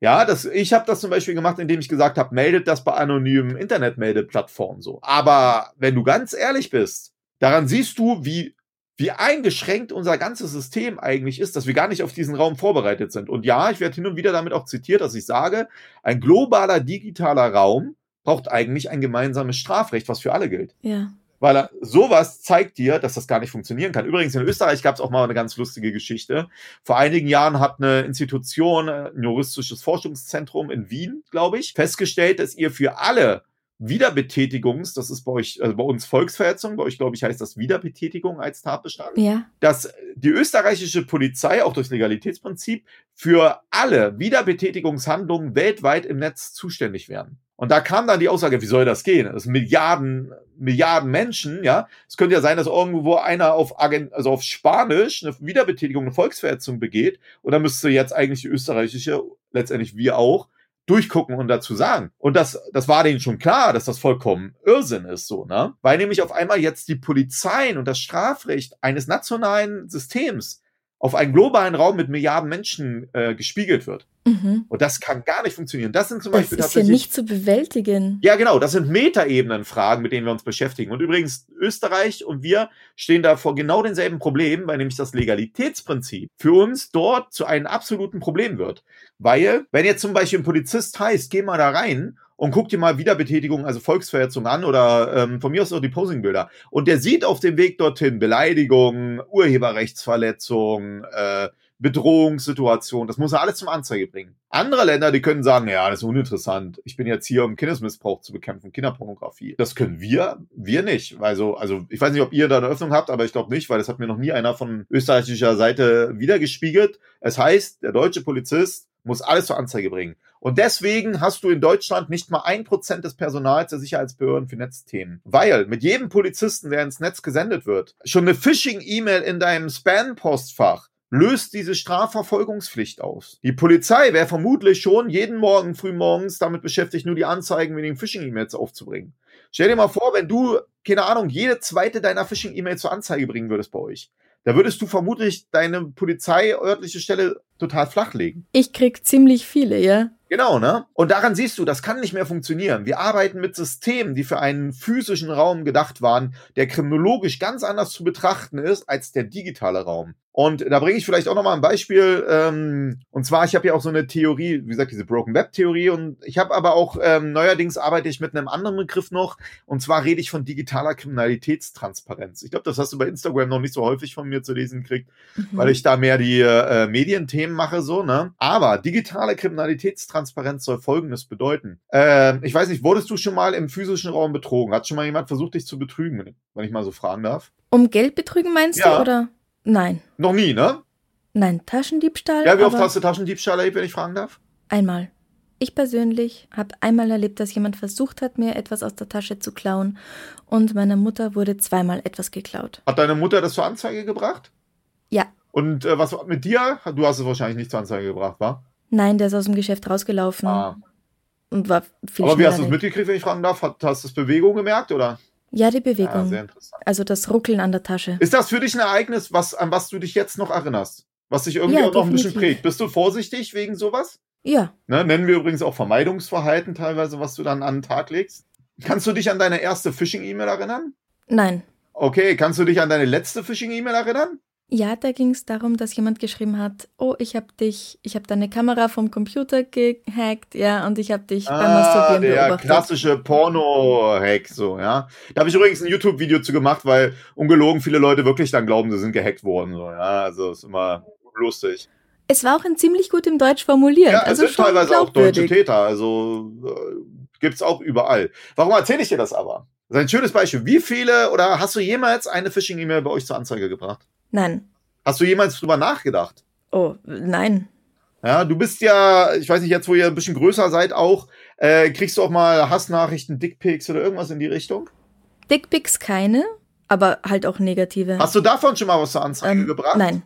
Ja, das, ich habe das zum Beispiel gemacht, indem ich gesagt habe, meldet das bei anonymen Internetmeldeplattformen so. Aber wenn du ganz ehrlich bist, daran siehst du, wie wie eingeschränkt unser ganzes System eigentlich ist, dass wir gar nicht auf diesen Raum vorbereitet sind. Und ja, ich werde hin und wieder damit auch zitiert, dass ich sage, ein globaler digitaler Raum braucht eigentlich ein gemeinsames Strafrecht, was für alle gilt. Ja. Weil er, sowas zeigt dir, dass das gar nicht funktionieren kann. Übrigens, in Österreich gab es auch mal eine ganz lustige Geschichte. Vor einigen Jahren hat eine Institution, ein juristisches Forschungszentrum in Wien, glaube ich, festgestellt, dass ihr für alle Wiederbetätigungs, das ist bei euch, also bei uns Volksverhetzung, bei euch glaube ich heißt das Wiederbetätigung als Tatbestand, Ja. dass die österreichische Polizei auch durch Legalitätsprinzip für alle Wiederbetätigungshandlungen weltweit im Netz zuständig werden. Und da kam dann die Aussage, wie soll das gehen? Das sind Milliarden, Milliarden Menschen, ja. Es könnte ja sein, dass irgendwo einer auf, Agent, also auf Spanisch eine Wiederbetätigung, eine Volksverhetzung begeht. Und dann müsste jetzt eigentlich die österreichische, letztendlich wir auch, durchgucken und dazu sagen. Und das, das war denen schon klar, dass das vollkommen Irrsinn ist, so, ne? Weil nämlich auf einmal jetzt die Polizeien und das Strafrecht eines nationalen Systems auf einen globalen Raum mit Milliarden Menschen äh, gespiegelt wird. Mhm. Und das kann gar nicht funktionieren. Das sind zum Das Beispiel ist ja tatsächlich. nicht zu bewältigen. Ja, genau, das sind Metaebenen-Fragen, mit denen wir uns beschäftigen. Und übrigens, Österreich und wir stehen da vor genau denselben Problemen, weil nämlich das Legalitätsprinzip für uns dort zu einem absoluten Problem wird. Weil, wenn jetzt zum Beispiel ein Polizist heißt, geh mal da rein und guck dir mal Wiederbetätigung, also Volksverhetzung an oder ähm, von mir aus auch die Posingbilder. Und der sieht auf dem Weg dorthin Beleidigung, Urheberrechtsverletzung, äh, Bedrohungssituation, das muss er alles zum Anzeige bringen. Andere Länder, die können sagen, ja, das ist uninteressant. Ich bin jetzt hier, um Kindesmissbrauch zu bekämpfen, Kinderpornografie. Das können wir, wir nicht. Also, also ich weiß nicht, ob ihr da eine Öffnung habt, aber ich glaube nicht, weil das hat mir noch nie einer von österreichischer Seite wiedergespiegelt. Es heißt, der deutsche Polizist muss alles zur Anzeige bringen. Und deswegen hast du in Deutschland nicht mal ein Prozent des Personals der Sicherheitsbehörden für Netzthemen. Weil mit jedem Polizisten, der ins Netz gesendet wird, schon eine Phishing-E-Mail in deinem Spam-Postfach löst diese Strafverfolgungspflicht aus. Die Polizei wäre vermutlich schon jeden Morgen frühmorgens damit beschäftigt, nur die Anzeigen wegen Phishing-E-Mails aufzubringen. Stell dir mal vor, wenn du, keine Ahnung, jede zweite deiner Phishing-E-Mail zur Anzeige bringen würdest bei euch. Da würdest du vermutlich deine polizeiörtliche Stelle total flachlegen. Ich krieg ziemlich viele, ja. Genau, ne? Und daran siehst du, das kann nicht mehr funktionieren. Wir arbeiten mit Systemen, die für einen physischen Raum gedacht waren, der kriminologisch ganz anders zu betrachten ist als der digitale Raum. Und da bringe ich vielleicht auch nochmal ein Beispiel. Ähm, und zwar, ich habe ja auch so eine Theorie, wie gesagt, diese Broken Web Theorie. Und ich habe aber auch ähm, neuerdings arbeite ich mit einem anderen Begriff noch. Und zwar rede ich von digitaler Kriminalitätstransparenz. Ich glaube, das hast du bei Instagram noch nicht so häufig von mir zu lesen gekriegt, Mhm. weil ich da mehr die äh, Medienthemen mache, so, ne? Aber digitale Kriminalitätstransparenz soll folgendes bedeuten. Ähm, ich weiß nicht, wurdest du schon mal im physischen Raum betrogen? Hat schon mal jemand versucht, dich zu betrügen, wenn ich mal so fragen darf? Um Geld betrügen meinst Ja. du oder? Nein. Noch nie, ne? Nein, Taschendiebstahl. Ja, wie oft hast du Taschendiebstahl erlebt, wenn ich fragen darf? Einmal. Ich persönlich habe einmal erlebt, dass jemand versucht hat, mir etwas aus der Tasche zu klauen und meiner Mutter wurde zweimal etwas geklaut. Hat deine Mutter das zur Anzeige gebracht? Ja. Und äh, was war mit dir? Du hast es wahrscheinlich nicht zur Anzeige gebracht, wa? Nein, der ist aus dem Geschäft rausgelaufen Ah. und war viel Aber wie hast du es mitgekriegt, wenn ich fragen darf? Hat, hast du das Bewegung gemerkt, oder? Ja, die Ja, Bewegung. sehr interessant. also das Ruckeln an der Tasche. Ist das für dich ein Ereignis, was, an was du dich jetzt noch erinnerst? Was dich irgendwie Ja, auch noch ein bisschen definitiv. prägt? Bist du vorsichtig wegen sowas? Ja, Ne, nennen wir übrigens auch Vermeidungsverhalten teilweise, was du dann an den Tag legst. Kannst du dich an deine erste Phishing-E-Mail erinnern? nein. Okay, kannst du dich an deine letzte Phishing-E-Mail erinnern? Ja, da ging es darum, dass jemand geschrieben hat, oh, ich habe dich, ich habe deine Kamera vom Computer gehackt, ja, und ich habe dich beim Ah, Masturbieren der beobachtet. klassische Porno-Hack, so, ja. Da habe ich übrigens ein YouTube-Video zu gemacht, weil ungelogen viele Leute wirklich dann glauben, sie sind gehackt worden, so, ja. Also ist immer lustig. Es war auch in ziemlich gut im Deutsch formuliert, Ja, es also sind schon teilweise auch deutsche. Täter, also äh, gibt's auch überall. Warum erzähle ich dir das aber? Das ist ein schönes Beispiel. Wie viele oder hast du jemals eine Phishing-E-Mail bei euch zur Anzeige gebracht? Nein. Hast du jemals drüber nachgedacht? Oh, nein. Ja, du bist ja, ich weiß nicht, jetzt wo ihr ein bisschen größer seid auch, äh, kriegst du auch mal Hassnachrichten, Dickpics oder irgendwas in die Richtung? Dickpics keine, aber halt auch negative. Hast du davon schon mal was zur Anzeige Ähm, gebracht? Nein.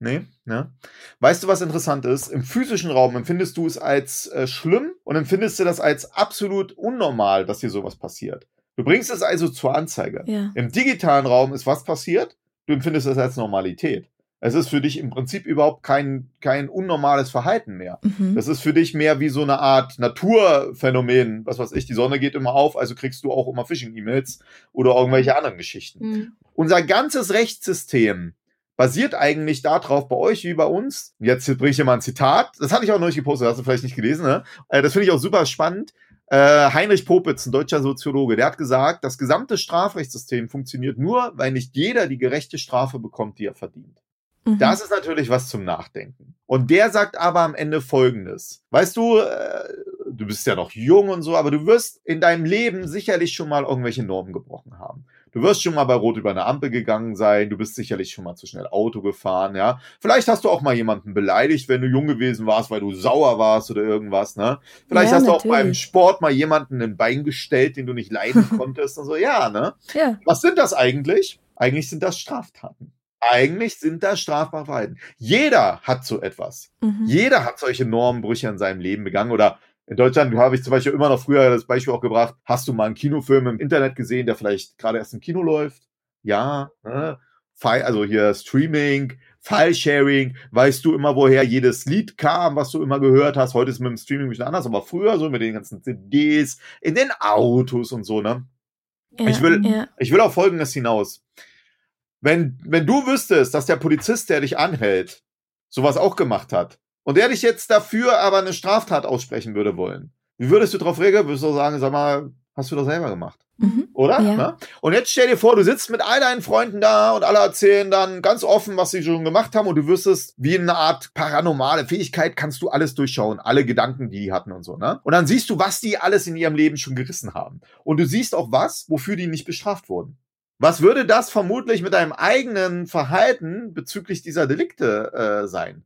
Nee, ne? Weißt du, was interessant ist? Im physischen Raum empfindest du es als äh, schlimm und empfindest du das als absolut unnormal, dass dir sowas passiert. Du bringst es also zur Anzeige. Ja. Im digitalen Raum ist was passiert? Du empfindest es als Normalität. Es ist für dich im Prinzip überhaupt kein, kein unnormales Verhalten mehr. Mhm. Das ist für dich mehr wie so eine Art Naturphänomen. Was weiß ich, die Sonne geht immer auf, also kriegst du auch immer Phishing-E-Mails oder irgendwelche anderen Geschichten. Mhm. Unser ganzes Rechtssystem basiert eigentlich darauf, bei euch wie bei uns. Jetzt bringe ich dir mal ein Zitat. Das hatte ich auch neulich gepostet, hast du vielleicht nicht gelesen. Ne? Äh, das finde ich auch super spannend. Äh, Heinrich Popitz, ein deutscher Soziologe, der hat gesagt, das gesamte Strafrechtssystem funktioniert nur, weil nicht jeder die gerechte Strafe bekommt, die er verdient. Mhm. Das ist natürlich was zum Nachdenken. Und der sagt aber am Ende Folgendes. Weißt du, äh, du bist ja noch jung und so, aber du wirst in deinem Leben sicherlich schon mal irgendwelche Normen gebrochen haben. Du wirst schon mal bei Rot über eine Ampel gegangen sein. Du bist sicherlich schon mal zu schnell Auto gefahren, ja. Vielleicht hast du auch mal jemanden beleidigt, wenn du jung gewesen warst, weil du sauer warst oder irgendwas, ne? Vielleicht ja, hast natürlich. du auch beim Sport mal jemanden ein Bein gestellt, den du nicht leiden konntest und so, ja, ne? Ja. Was sind das eigentlich? Eigentlich sind das Straftaten. Eigentlich sind das strafbare Verhalten. Jeder hat so etwas. Mhm. Jeder hat solche Normenbrüche in seinem Leben begangen oder in Deutschland habe ich zum Beispiel immer noch früher das Beispiel auch gebracht. Hast du mal einen Kinofilm im Internet gesehen, der vielleicht gerade erst im Kino läuft? Ja, ne? also hier Streaming, File-Sharing, weißt du immer, woher jedes Lied kam, was du immer gehört hast. Heute ist mit dem Streaming ein bisschen anders, aber früher so mit den ganzen CDs, in den Autos und so, ne? Ja, ich will, ja. ich will auf Folgendes hinaus. Wenn, wenn du wüsstest, dass der Polizist, der dich anhält, sowas auch gemacht hat, und der dich jetzt dafür aber eine Straftat aussprechen würde wollen, wie würdest du darauf reagieren? Würdest du sagen, sag mal, hast du das selber gemacht? Mhm. Oder? Ja. Ne? Und jetzt stell dir vor, du sitzt mit all deinen Freunden da und alle erzählen dann ganz offen, was sie schon gemacht haben und du wüsstest, wie eine Art paranormale Fähigkeit kannst du alles durchschauen, alle Gedanken, die die hatten und so, ne? Und dann siehst du, was die alles in ihrem Leben schon gerissen haben. Und du siehst auch was, wofür die nicht bestraft wurden. Was würde das vermutlich mit deinem eigenen Verhalten bezüglich dieser Delikte äh, sein?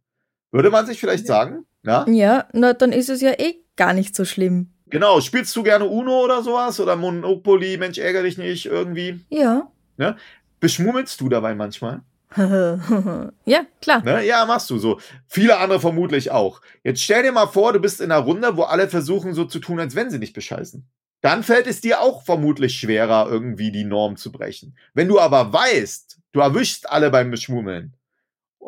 Würde man sich vielleicht sagen? Ja? ja, na dann ist es ja eh gar nicht so schlimm. Genau, spielst du gerne Uno oder sowas? Oder Monopoly, Mensch, ärgere dich nicht irgendwie? Ja. ja? Beschmummelst du dabei manchmal? ja, klar. Ne? Ja, machst du so. Viele andere vermutlich auch. Jetzt stell dir mal vor, du bist in einer Runde, wo alle versuchen so zu tun, als wenn sie nicht bescheißen. Dann fällt es dir auch vermutlich schwerer, irgendwie die Norm zu brechen. Wenn du aber weißt, du erwischst alle beim Beschmummeln,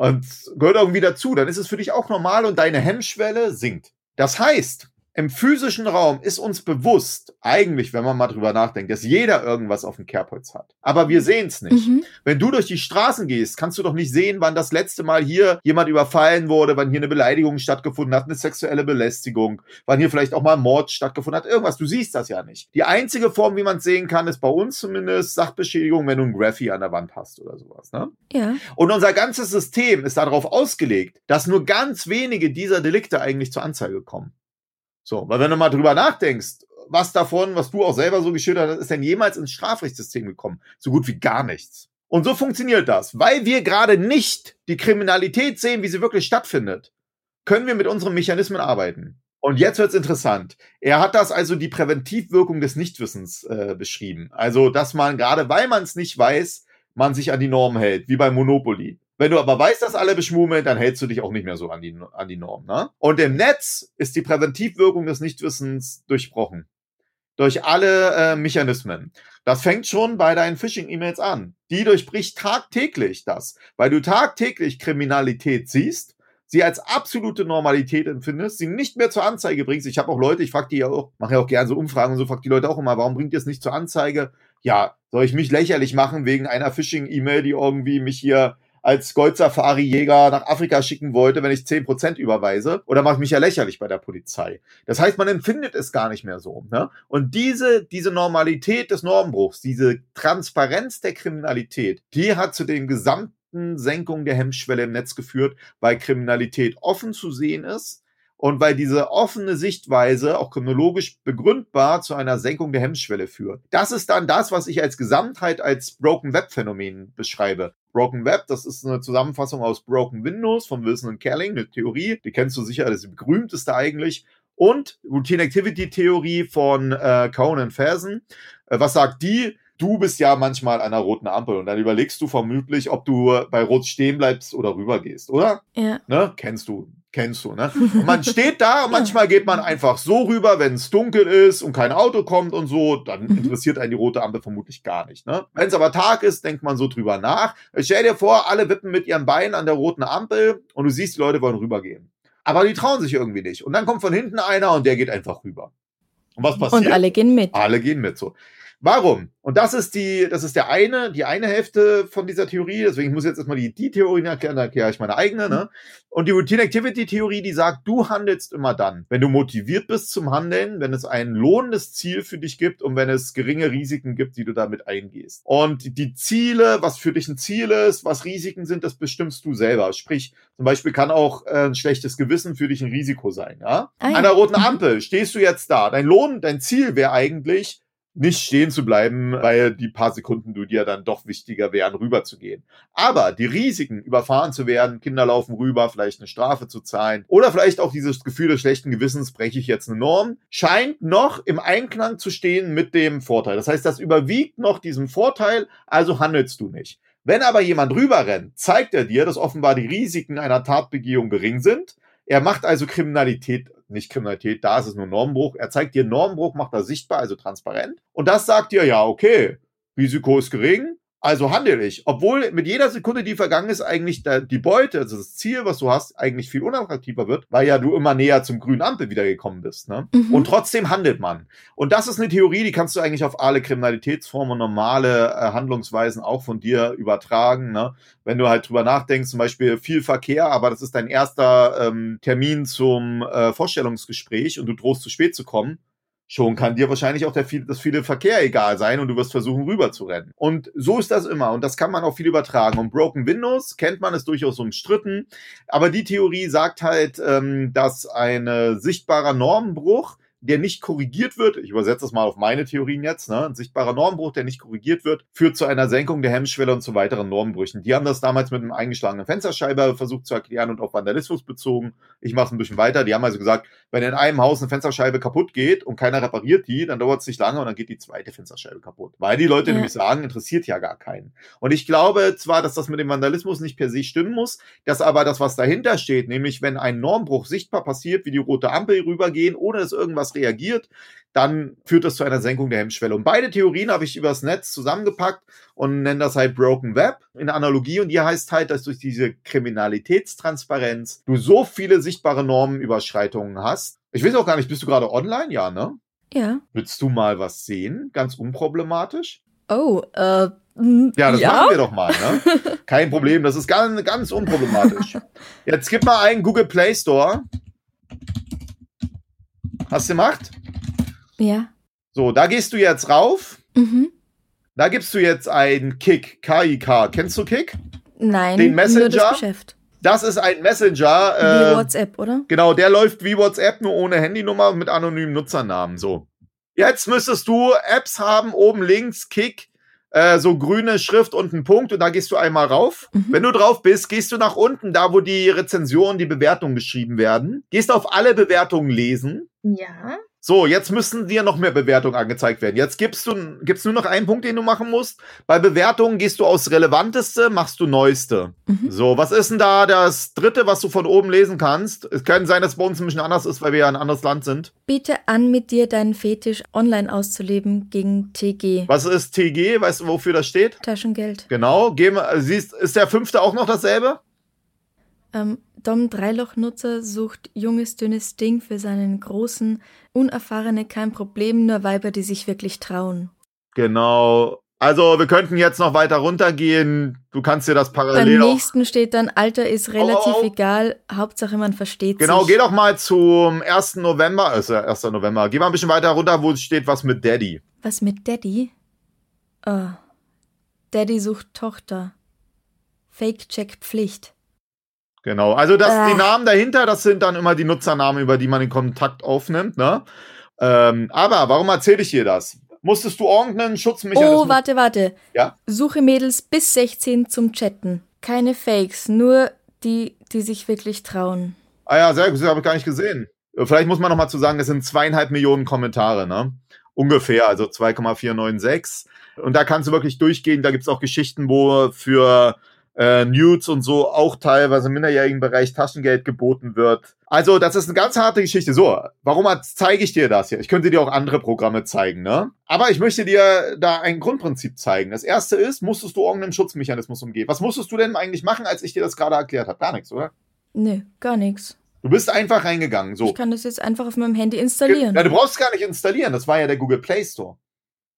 und gehört irgendwie dazu, dann ist es für dich auch normal und deine Hemmschwelle sinkt. Das heißt, im physischen Raum ist uns bewusst, eigentlich, wenn man mal drüber nachdenkt, dass jeder irgendwas auf dem Kerbholz hat. Aber wir sehen es nicht. Mhm. Wenn du durch die Straßen gehst, kannst du doch nicht sehen, wann das letzte Mal hier jemand überfallen wurde, wann hier eine Beleidigung stattgefunden hat, eine sexuelle Belästigung, wann hier vielleicht auch mal ein Mord stattgefunden hat, irgendwas. Du siehst das ja nicht. Die einzige Form, wie man es sehen kann, ist bei uns zumindest Sachbeschädigung, wenn du ein Graffiti an der Wand hast oder sowas. Ne? Ja. Und unser ganzes System ist darauf ausgelegt, dass nur ganz wenige dieser Delikte eigentlich zur Anzeige kommen. So, weil wenn du mal drüber nachdenkst, was davon, was du auch selber so geschildert hast, ist denn jemals ins Strafrechtssystem gekommen? So gut wie gar nichts. Und so funktioniert das. Weil wir gerade nicht die Kriminalität sehen, wie sie wirklich stattfindet, können wir mit unseren Mechanismen arbeiten. Und jetzt wird's interessant. Er hat das also die Präventivwirkung des Nichtwissens äh, beschrieben. Also, dass man gerade, weil man es nicht weiß, man sich an die Norm hält, wie bei Monopoly. Wenn du aber weißt, dass alle beschmummeln, dann hältst du dich auch nicht mehr so an die, an die Norm. Ne? Und im Netz ist die Präventivwirkung des Nichtwissens durchbrochen. Durch alle äh, Mechanismen. Das fängt schon bei deinen Phishing-E-Mails an. Die durchbricht tagtäglich das, weil du tagtäglich Kriminalität siehst, sie als absolute Normalität empfindest, sie nicht mehr zur Anzeige bringst. Ich habe auch Leute, ich frage die ja auch, mache ja auch gerne so Umfragen und so, frage die Leute auch immer, warum bringt ihr es nicht zur Anzeige? Ja, soll ich mich lächerlich machen wegen einer Phishing-E-Mail, die irgendwie mich hier als Gold-Safari-Jäger nach Afrika schicken wollte, wenn ich zehn Prozent überweise. Oder mache ich mich ja lächerlich bei der Polizei. Das heißt, man empfindet es gar nicht mehr so. Ne? Und diese, diese Normalität des Normbruchs, diese Transparenz der Kriminalität, die hat zu den gesamten Senkungen der Hemmschwelle im Netz geführt, weil Kriminalität offen zu sehen ist und weil diese offene Sichtweise auch chronologisch begründbar zu einer Senkung der Hemmschwelle führt. Das ist dann das, was ich als Gesamtheit als Broken Web Phänomen beschreibe. Broken Web, das ist eine Zusammenfassung aus Broken Windows von Wilson und Kelling, eine Theorie, die kennst du sicher, das ist die berühmteste eigentlich. Und Routine Activity Theorie von äh, Conan Fersen. Äh, was sagt die? du bist ja manchmal an einer roten Ampel und dann überlegst du vermutlich, ob du bei Rot stehen bleibst oder rübergehst, oder? Ja. Ne? Kennst du. Kennst du, ne? Und man steht da manchmal geht man einfach so rüber, wenn es dunkel ist und kein Auto kommt und so, dann Mhm. interessiert einen die rote Ampel vermutlich gar nicht, ne? Wenn es aber Tag ist, denkt man so drüber nach. Stell dir vor, alle wippen mit ihren Beinen an der roten Ampel und du siehst, die Leute wollen rübergehen. Aber die trauen sich irgendwie nicht. Und dann kommt von hinten einer und der geht einfach rüber. Und was passiert? Und alle gehen mit. Alle gehen mit so. Warum? Und das ist die, das ist der eine, die eine Hälfte von dieser Theorie. Deswegen muss ich jetzt erstmal die, die Theorie erklären, dann erkläre ich meine eigene, ne? Und die Routine Activity Theorie, die sagt, du handelst immer dann, wenn du motiviert bist zum Handeln, wenn es ein lohnendes Ziel für dich gibt und wenn es geringe Risiken gibt, die du damit eingehst. Und die Ziele, was für dich ein Ziel ist, was Risiken sind, das bestimmst du selber. Sprich, zum Beispiel kann auch äh, ein schlechtes Gewissen für dich ein Risiko sein, ja? Ah. An der roten Mhm. Ampel stehst du jetzt da. Dein Lohn, dein Ziel wäre eigentlich, nicht stehen zu bleiben, weil die paar Sekunden du dir dann doch wichtiger wären, rüber zu gehen. Aber die Risiken, überfahren zu werden, Kinder laufen rüber, vielleicht eine Strafe zu zahlen oder vielleicht auch dieses Gefühl des schlechten Gewissens, breche ich jetzt eine Norm, scheint noch im Einklang zu stehen mit dem Vorteil. Das heißt, das überwiegt noch diesen Vorteil, also handelst du nicht. Wenn aber jemand rüberrennt, zeigt er dir, dass offenbar die Risiken einer Tatbegehung gering sind. Er macht also Kriminalität, nicht Kriminalität, da ist es nur Normbruch. Er zeigt dir Normbruch, macht er sichtbar, also transparent. Und das sagt dir, ja, okay, Risiko ist gering, also handel ich. Obwohl mit jeder Sekunde, die vergangen ist, eigentlich die Beute, also das Ziel, was du hast, eigentlich viel unattraktiver wird, weil ja du immer näher zum grünen Ampel wieder gekommen bist. Ne? Mhm. Und trotzdem handelt man. Und das ist eine Theorie, die kannst du eigentlich auf alle Kriminalitätsformen und normale äh, Handlungsweisen auch von dir übertragen. Ne? Wenn du halt drüber nachdenkst, zum Beispiel viel Verkehr, aber das ist dein erster ähm, Termin zum äh, Vorstellungsgespräch und du drohst zu spät zu kommen, schon kann dir wahrscheinlich auch der viel, das viele Verkehr egal sein und du wirst versuchen rüber zu rennen. Und so ist das immer und das kann man auch viel übertragen. Und Broken Windows kennt man, ist durchaus umstritten, aber die Theorie sagt halt, ähm, dass ein sichtbarer Normenbruch der nicht korrigiert wird, ich übersetze das mal auf meine Theorien jetzt, ne? ein sichtbarer Normbruch, der nicht korrigiert wird, führt zu einer Senkung der Hemmschwelle und zu weiteren Normbrüchen. Die haben das damals mit einem eingeschlagenen Fensterscheibe versucht zu erklären und auf Vandalismus bezogen. Ich mache es ein bisschen weiter. Die haben also gesagt, wenn in einem Haus eine Fensterscheibe kaputt geht und keiner repariert die, dann dauert es nicht lange und dann geht die zweite Fensterscheibe kaputt. Weil die Leute Ja. nämlich sagen, interessiert ja gar keinen. Und ich glaube zwar, dass das mit dem Vandalismus nicht per se stimmen muss, dass aber das, was dahinter steht, nämlich wenn ein Normbruch sichtbar passiert, wie die rote Ampel rübergehen, ohne dass irgendwas reagiert, dann führt das zu einer Senkung der Hemmschwelle. Und beide Theorien habe ich übers Netz zusammengepackt und nenne das halt Broken Web in Analogie. Und die heißt halt, dass durch diese Kriminalitätstransparenz du so viele sichtbare Normenüberschreitungen hast. Ich weiß auch gar nicht, bist du gerade online? Ja, ne? Ja. Willst du mal was sehen? Ganz unproblematisch? Oh, äh, Ja, das machen wir doch mal, ne? Kein Problem, das ist ganz, ganz unproblematisch. Jetzt gib mal einen Google Play Store. Hast du gemacht? Ja. So, da gehst du jetzt rauf. Mhm. Da gibst du jetzt einen Kick, KIK. Kennst du Kick? Nein, Den nur Messenger? das Geschäft. Das ist ein Messenger. Wie Äh, WhatsApp, oder? genau, der läuft wie WhatsApp, nur ohne Handynummer und mit anonymen Nutzernamen. So. Jetzt müsstest du Apps haben, oben links, Kick, äh, so grüne Schrift und ein Punkt und da gehst du einmal rauf. Mhm. Wenn du drauf bist, gehst du nach unten, da wo die Rezensionen, die Bewertungen geschrieben werden. Gehst auf alle Bewertungen lesen. Ja. So, jetzt müssen dir noch mehr Bewertungen angezeigt werden. Jetzt gibst du gibt's nur noch einen Punkt, den du machen musst. Bei Bewertungen gehst du aus relevanteste, machst du neueste. Mhm. So, was ist denn da das dritte, was du von oben lesen kannst? Es kann sein, dass bei uns ein bisschen anders ist, weil wir ja ein anderes Land sind. Biete an, mit dir deinen Fetisch online auszuleben gegen TG. Was ist TG? Weißt du, wofür das steht? Taschengeld. Genau. Geh mal, siehst, ist der fünfte auch noch dasselbe? Ähm, Dom Dreiloch-Nutzer sucht junges, dünnes Ding für seinen großen, unerfahrene kein Problem, nur Weiber, die sich wirklich trauen. Genau. Also, wir könnten jetzt noch weiter runtergehen. Du kannst dir das Beim parallel auch nächsten steht dann, Alter ist relativ oh. egal, Hauptsache man versteht Genau, sich. geh doch mal zum 1. November, ist ja 1. November. Geh mal ein bisschen weiter runter, wo steht was mit Daddy. Was mit Daddy? Oh. Daddy sucht Tochter. Fake-Check Pflicht. Genau. Also das, Äh. die Namen dahinter, das sind dann immer die Nutzernamen, über die man den Kontakt aufnimmt, ne? Ähm, aber warum erzähle ich dir das? Musstest du irgendeinen Schutzmechanismus? Oh, warte, warte. Ja? Suche Mädels bis 16 zum Chatten. Keine Fakes, nur die, die sich wirklich trauen. Ah ja, sehr gut, das habe ich gar nicht gesehen. Vielleicht muss man noch mal zu sagen, das sind zweieinhalb Millionen Kommentare, ne? ungefähr, also 2,496. Und da kannst du wirklich durchgehen. Da gibt's auch Geschichten, wo für äh, Nudes und so auch teilweise im minderjährigen Bereich Taschengeld geboten wird. Also, das ist eine ganz harte Geschichte. So, warum zeige ich dir das hier? Ich könnte dir auch andere Programme zeigen, ne? Aber ich möchte dir da ein Grundprinzip zeigen. Das erste ist, musstest du irgendeinen Schutzmechanismus umgehen. Was musstest du denn eigentlich machen, als ich dir das gerade erklärt habe? Gar nichts, oder? Nee, gar nichts. Du bist einfach reingegangen. So. Ich kann das jetzt einfach auf meinem Handy installieren. Ja, du brauchst gar nicht installieren. Das war ja der Google Play Store.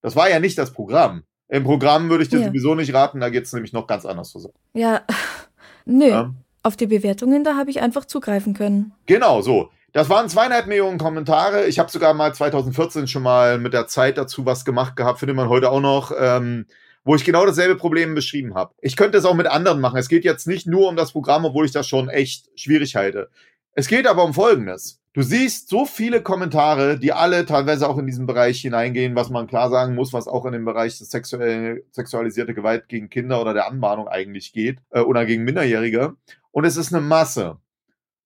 Das war ja nicht das Programm. Im Programm würde ich dir ja. sowieso nicht raten, da geht es nämlich noch ganz anders zusammen. Ja, nö. Ja. Auf die Bewertungen, da habe ich einfach zugreifen können. Genau, so. Das waren zweieinhalb Millionen Kommentare. Ich habe sogar mal 2014 schon mal mit der Zeit dazu was gemacht gehabt, findet man heute auch noch, ähm, wo ich genau dasselbe Problem beschrieben habe. Ich könnte es auch mit anderen machen. Es geht jetzt nicht nur um das Programm, obwohl ich das schon echt schwierig halte. Es geht aber um Folgendes. Du siehst so viele Kommentare, die alle teilweise auch in diesen Bereich hineingehen, was man klar sagen muss, was auch in den Bereich des sexuell, sexualisierte Gewalt gegen Kinder oder der Anmahnung eigentlich geht äh, oder gegen Minderjährige. Und es ist eine Masse.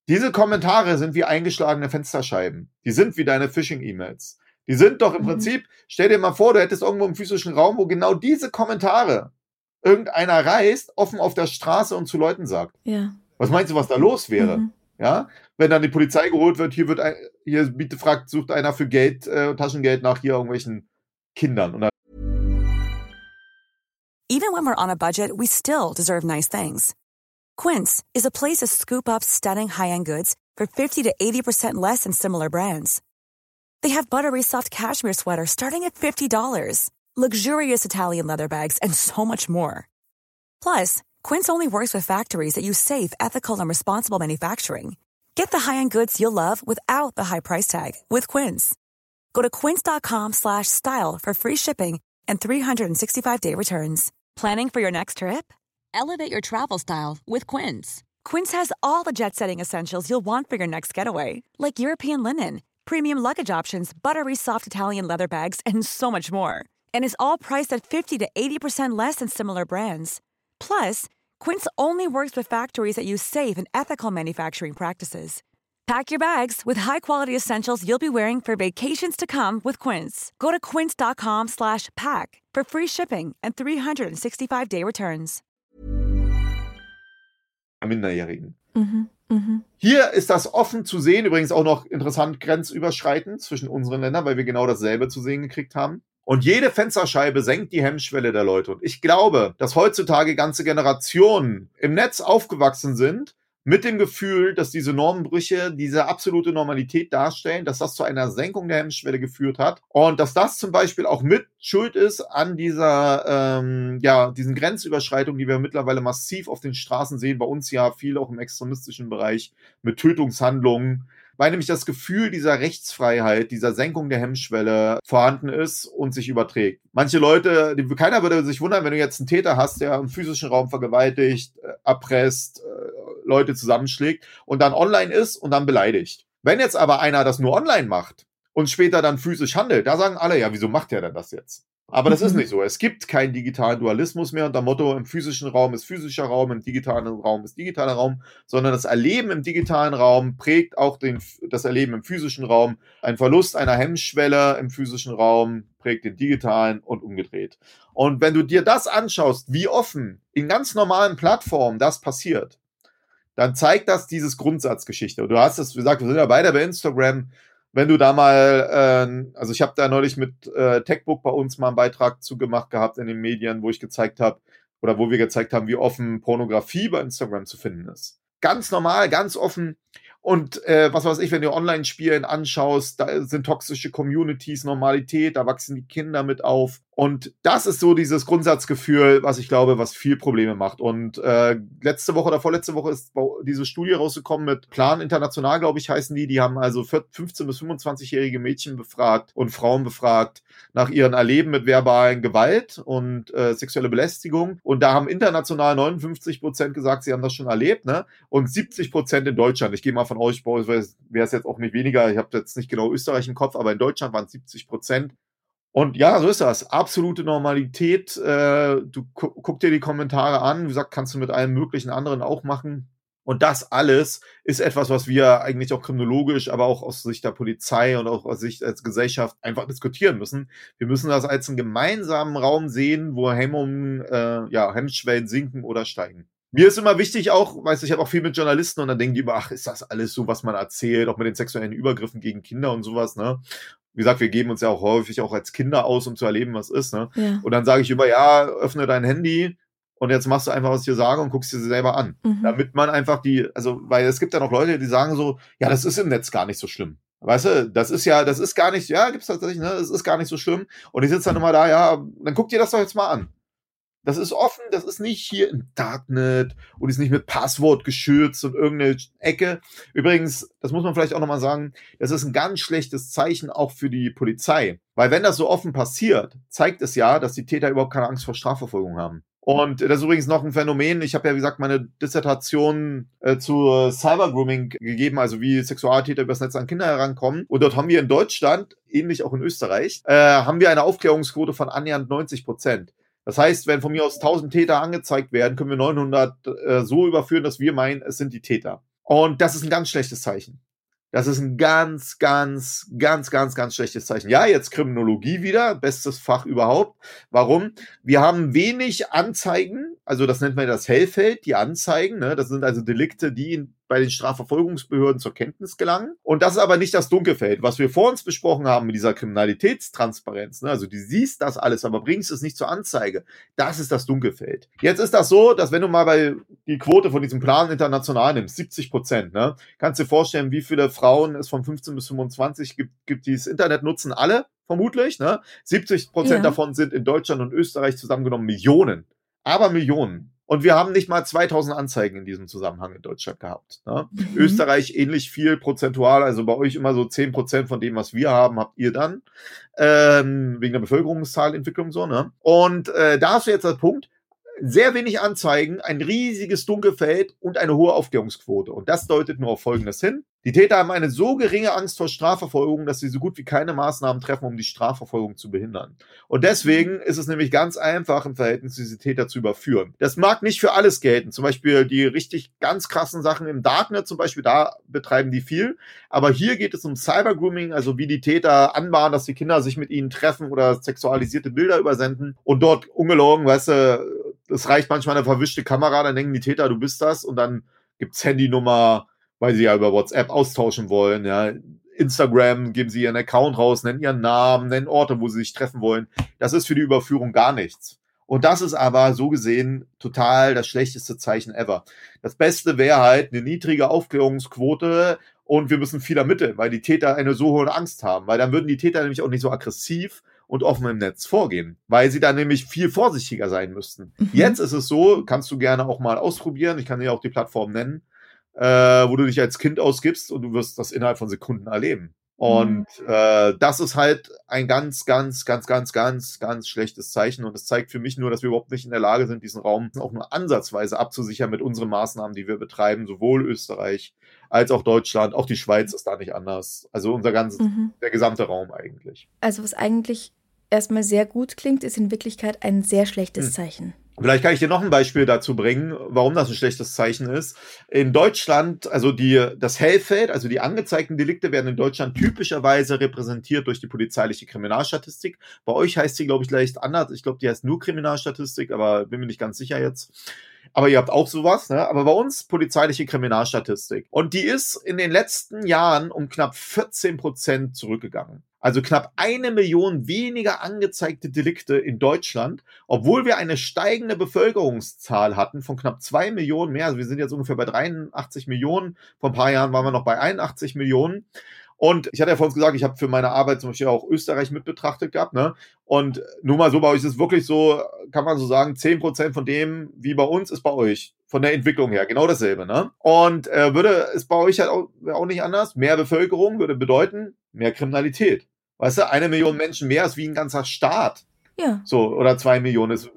Diese Kommentare sind wie eingeschlagene Fensterscheiben. Die sind wie deine Phishing-E-Mails. Die sind doch im mhm. Prinzip, stell dir mal vor, du hättest irgendwo im physischen Raum, wo genau diese Kommentare irgendeiner reist, offen auf der Straße und zu Leuten sagt. Ja. Was meinst du, was da los wäre? Mhm. Ja, wenn dann die Polizei geholt wird, hier wird ein, hier bitte fragt, sucht einer für Geld, äh, Taschengeld nach hier irgendwelchen Kindern. Und Even when we're on a budget, we still deserve nice things. Quince is a place to scoop up stunning high-end goods for 50 to 80% less than similar brands. They have buttery soft cashmere sweaters starting at $50, luxurious Italian leather bags, and so much more. Plus, Quince only works with factories that use safe, ethical, and responsible manufacturing. Get the high-end goods you'll love without the high price tag with Quince. Go to quince.com/style for free shipping and 365-day returns. Planning for your next trip? Elevate your travel style with Quince. Quince has all the jet-setting essentials you'll want for your next getaway, like European linen, premium luggage options, buttery soft Italian leather bags, and so much more. And is all priced at 50 to 80% less than similar brands. Plus, Quince only works with factories that use safe and ethical manufacturing practices. Pack your bags with high-quality essentials you'll be wearing for vacations to come with Quince. Go to quince.com/pack for free shipping and 365-day returns. Minderjährigen. Mhm, mh. Hier ist das offen zu sehen, übrigens auch noch interessant grenzüberschreitend zwischen unseren Ländern, weil wir genau dasselbe zu sehen gekriegt haben. Und jede Fensterscheibe senkt die Hemmschwelle der Leute. Und ich glaube, dass heutzutage ganze Generationen im Netz aufgewachsen sind mit dem Gefühl, dass diese Normbrüche diese absolute Normalität darstellen, dass das zu einer Senkung der Hemmschwelle geführt hat und dass das zum Beispiel auch mit Schuld ist an dieser, ähm, ja, diesen Grenzüberschreitungen, die wir mittlerweile massiv auf den Straßen sehen, bei uns ja viel auch im extremistischen Bereich mit Tötungshandlungen, weil nämlich das Gefühl dieser Rechtsfreiheit, dieser Senkung der Hemmschwelle vorhanden ist und sich überträgt. Manche Leute, die, keiner würde sich wundern, wenn du jetzt einen Täter hast, der im physischen Raum vergewaltigt, äh, erpresst, äh, Leute zusammenschlägt und dann online ist und dann beleidigt. Wenn jetzt aber einer das nur online macht und später dann physisch handelt, da sagen alle, ja, wieso macht der denn das jetzt? Aber das ist mhm. nicht so. Es gibt keinen digitalen Dualismus mehr unter Motto, im physischen Raum ist physischer Raum, im digitalen Raum ist digitaler Raum, sondern das Erleben im digitalen Raum prägt auch den, das Erleben im physischen Raum. Ein Verlust einer Hemmschwelle im physischen Raum prägt den digitalen und umgedreht. Und wenn du dir das anschaust, wie offen in ganz normalen Plattformen das passiert, dann zeigt das dieses Grundsatzgeschichte. du hast es gesagt, wir sind ja beide bei Instagram wenn du da mal, äh, also ich habe da neulich mit äh, Techbook bei uns mal einen Beitrag zugemacht gehabt in den Medien, wo ich gezeigt habe, oder wo wir gezeigt haben, wie offen Pornografie bei Instagram zu finden ist. Ganz normal, ganz offen. Und äh, was weiß ich, wenn du Online-Spielen anschaust, da sind toxische Communities Normalität, da wachsen die Kinder mit auf. Und das ist so dieses Grundsatzgefühl, was ich glaube, was viel Probleme macht. Und äh, letzte Woche oder vorletzte Woche ist diese Studie rausgekommen mit Plan International, glaube ich, heißen die. Die haben also 15 bis 25-jährige Mädchen befragt und Frauen befragt nach ihren Erleben mit verbalen Gewalt und äh, sexuelle Belästigung. Und da haben international 59 Prozent gesagt, sie haben das schon erlebt, ne? Und 70 Prozent in Deutschland. Ich gehe mal von euch, wäre es jetzt auch nicht weniger. Ich habe jetzt nicht genau Österreich im Kopf, aber in Deutschland waren es 70 Prozent. Und ja, so ist das. Absolute Normalität. Äh, du gu guck dir die Kommentare an. Wie gesagt, kannst du mit allen möglichen anderen auch machen. Und das alles ist etwas, was wir eigentlich auch kriminologisch, aber auch aus Sicht der Polizei und auch aus Sicht als Gesellschaft einfach diskutieren müssen. Wir müssen das als einen gemeinsamen Raum sehen, wo Hemmungen, äh, ja, Hemmschwellen sinken oder steigen. Mir ist immer wichtig auch, weißt du, ich habe auch viel mit Journalisten und dann denken die immer, ach, ist das alles so, was man erzählt, auch mit den sexuellen Übergriffen gegen Kinder und sowas, ne? Wie gesagt, wir geben uns ja auch häufig auch als Kinder aus, um zu erleben, was ist, ne? Ja. Und dann sage ich immer, ja, öffne dein Handy, und jetzt machst du einfach, was ich dir sage und guckst dir selber an. Mhm. Damit man einfach die, also, weil es gibt ja noch Leute, die sagen so, ja, das ist im Netz gar nicht so schlimm. Weißt du, das ist ja, das ist gar nicht, ja, gibt's tatsächlich, ne, das ist gar nicht so schlimm. Und ich sitze dann immer da, ja, dann guck dir das doch jetzt mal an. Das ist offen, das ist nicht hier im Darknet und ist nicht mit Passwort geschützt und irgendeine Ecke. Übrigens, das muss man vielleicht auch nochmal sagen, das ist ein ganz schlechtes Zeichen auch für die Polizei. Weil wenn das so offen passiert, zeigt es ja, dass die Täter überhaupt keine Angst vor Strafverfolgung haben. Und das ist übrigens noch ein Phänomen. Ich habe ja, wie gesagt, meine Dissertation äh, zu Cybergrooming gegeben, also wie Sexualtäter übers Netz an Kinder herankommen. Und dort haben wir in Deutschland, ähnlich auch in Österreich, äh, haben wir eine Aufklärungsquote von annähernd 90 Prozent. Das heißt, wenn von mir aus 1000 Täter angezeigt werden, können wir 900 äh, so überführen, dass wir meinen, es sind die Täter. Und das ist ein ganz schlechtes Zeichen. Das ist ein ganz, ganz, ganz, ganz, ganz schlechtes Zeichen. Ja, jetzt Kriminologie wieder, bestes Fach überhaupt. Warum? Wir haben wenig Anzeigen, also das nennt man das Hellfeld, die Anzeigen. Ne? Das sind also Delikte, die in bei den Strafverfolgungsbehörden zur Kenntnis gelangen. Und das ist aber nicht das Dunkelfeld, was wir vor uns besprochen haben mit dieser Kriminalitätstransparenz. Ne? Also du siehst das alles, aber bringst es nicht zur Anzeige. Das ist das Dunkelfeld. Jetzt ist das so, dass wenn du mal bei die Quote von diesem Plan international nimmst, 70 Prozent, ne, kannst du dir vorstellen, wie viele Frauen es von 15 bis 25 gibt, gibt die das Internet nutzen alle, vermutlich. Ne? 70 Prozent ja. davon sind in Deutschland und Österreich zusammengenommen Millionen. Aber Millionen. Und wir haben nicht mal 2000 Anzeigen in diesem Zusammenhang in Deutschland gehabt. Ne? Mhm. Österreich ähnlich viel prozentual, also bei euch immer so 10 Prozent von dem, was wir haben, habt ihr dann. Ähm, wegen der Bevölkerungszahlentwicklung so. Ne? Und äh, da hast du jetzt der Punkt, sehr wenig Anzeigen, ein riesiges Dunkelfeld und eine hohe Aufklärungsquote. Und das deutet nur auf Folgendes hin. Die Täter haben eine so geringe Angst vor Strafverfolgung, dass sie so gut wie keine Maßnahmen treffen, um die Strafverfolgung zu behindern. Und deswegen ist es nämlich ganz einfach, im Verhältnis diese Täter zu überführen. Das mag nicht für alles gelten. Zum Beispiel die richtig ganz krassen Sachen im Darknet, zum Beispiel, da betreiben die viel. Aber hier geht es um Cybergrooming, also wie die Täter anbahnen, dass die Kinder sich mit ihnen treffen oder sexualisierte Bilder übersenden und dort ungelogen, weißt du, es reicht manchmal eine verwischte Kamera, dann denken die Täter, du bist das und dann gibt's Handynummer, weil sie ja über WhatsApp austauschen wollen, ja. Instagram geben sie ihren Account raus, nennen ihren Namen, nennen Orte, wo sie sich treffen wollen. Das ist für die Überführung gar nichts. Und das ist aber so gesehen total das schlechteste Zeichen ever. Das Beste wäre halt eine niedrige Aufklärungsquote und wir müssen viel ermitteln, weil die Täter eine so hohe Angst haben, weil dann würden die Täter nämlich auch nicht so aggressiv und offen im Netz vorgehen, weil sie dann nämlich viel vorsichtiger sein müssten. Mhm. Jetzt ist es so, kannst du gerne auch mal ausprobieren, ich kann dir auch die Plattform nennen, äh, wo du dich als Kind ausgibst und du wirst das innerhalb von Sekunden erleben. Und mhm. äh, das ist halt ein ganz, ganz, ganz, ganz, ganz, ganz schlechtes Zeichen. Und es zeigt für mich nur, dass wir überhaupt nicht in der Lage sind, diesen Raum auch nur ansatzweise abzusichern mit unseren Maßnahmen, die wir betreiben, sowohl Österreich als auch Deutschland. Auch die Schweiz ist da nicht anders. Also unser ganzes, mhm. der gesamte Raum eigentlich. Also was eigentlich erstmal sehr gut klingt, ist in Wirklichkeit ein sehr schlechtes mhm. Zeichen. Vielleicht kann ich dir noch ein Beispiel dazu bringen, warum das ein schlechtes Zeichen ist. In Deutschland, also die, das Hellfeld, also die angezeigten Delikte werden in Deutschland typischerweise repräsentiert durch die polizeiliche Kriminalstatistik. Bei euch heißt sie, glaube ich, leicht anders. Ich glaube, die heißt nur Kriminalstatistik, aber bin mir nicht ganz sicher jetzt. Aber ihr habt auch sowas, ne? Aber bei uns polizeiliche Kriminalstatistik. Und die ist in den letzten Jahren um knapp 14 Prozent zurückgegangen. Also knapp eine Million weniger angezeigte Delikte in Deutschland, obwohl wir eine steigende Bevölkerungszahl hatten von knapp zwei Millionen mehr. Also wir sind jetzt ungefähr bei 83 Millionen. Vor ein paar Jahren waren wir noch bei 81 Millionen. Und ich hatte ja vorhin gesagt, ich habe für meine Arbeit zum Beispiel auch Österreich mit betrachtet gehabt. Ne? Und nur mal so, bei euch ist es wirklich so, kann man so sagen, zehn Prozent von dem, wie bei uns, ist bei euch. Von der Entwicklung her, genau dasselbe. Ne? Und äh, würde es bei euch halt auch, auch nicht anders. Mehr Bevölkerung würde bedeuten mehr Kriminalität. Weißt du, eine Million Menschen mehr ist wie ein ganzer Staat. Ja. So, oder zwei Millionen ist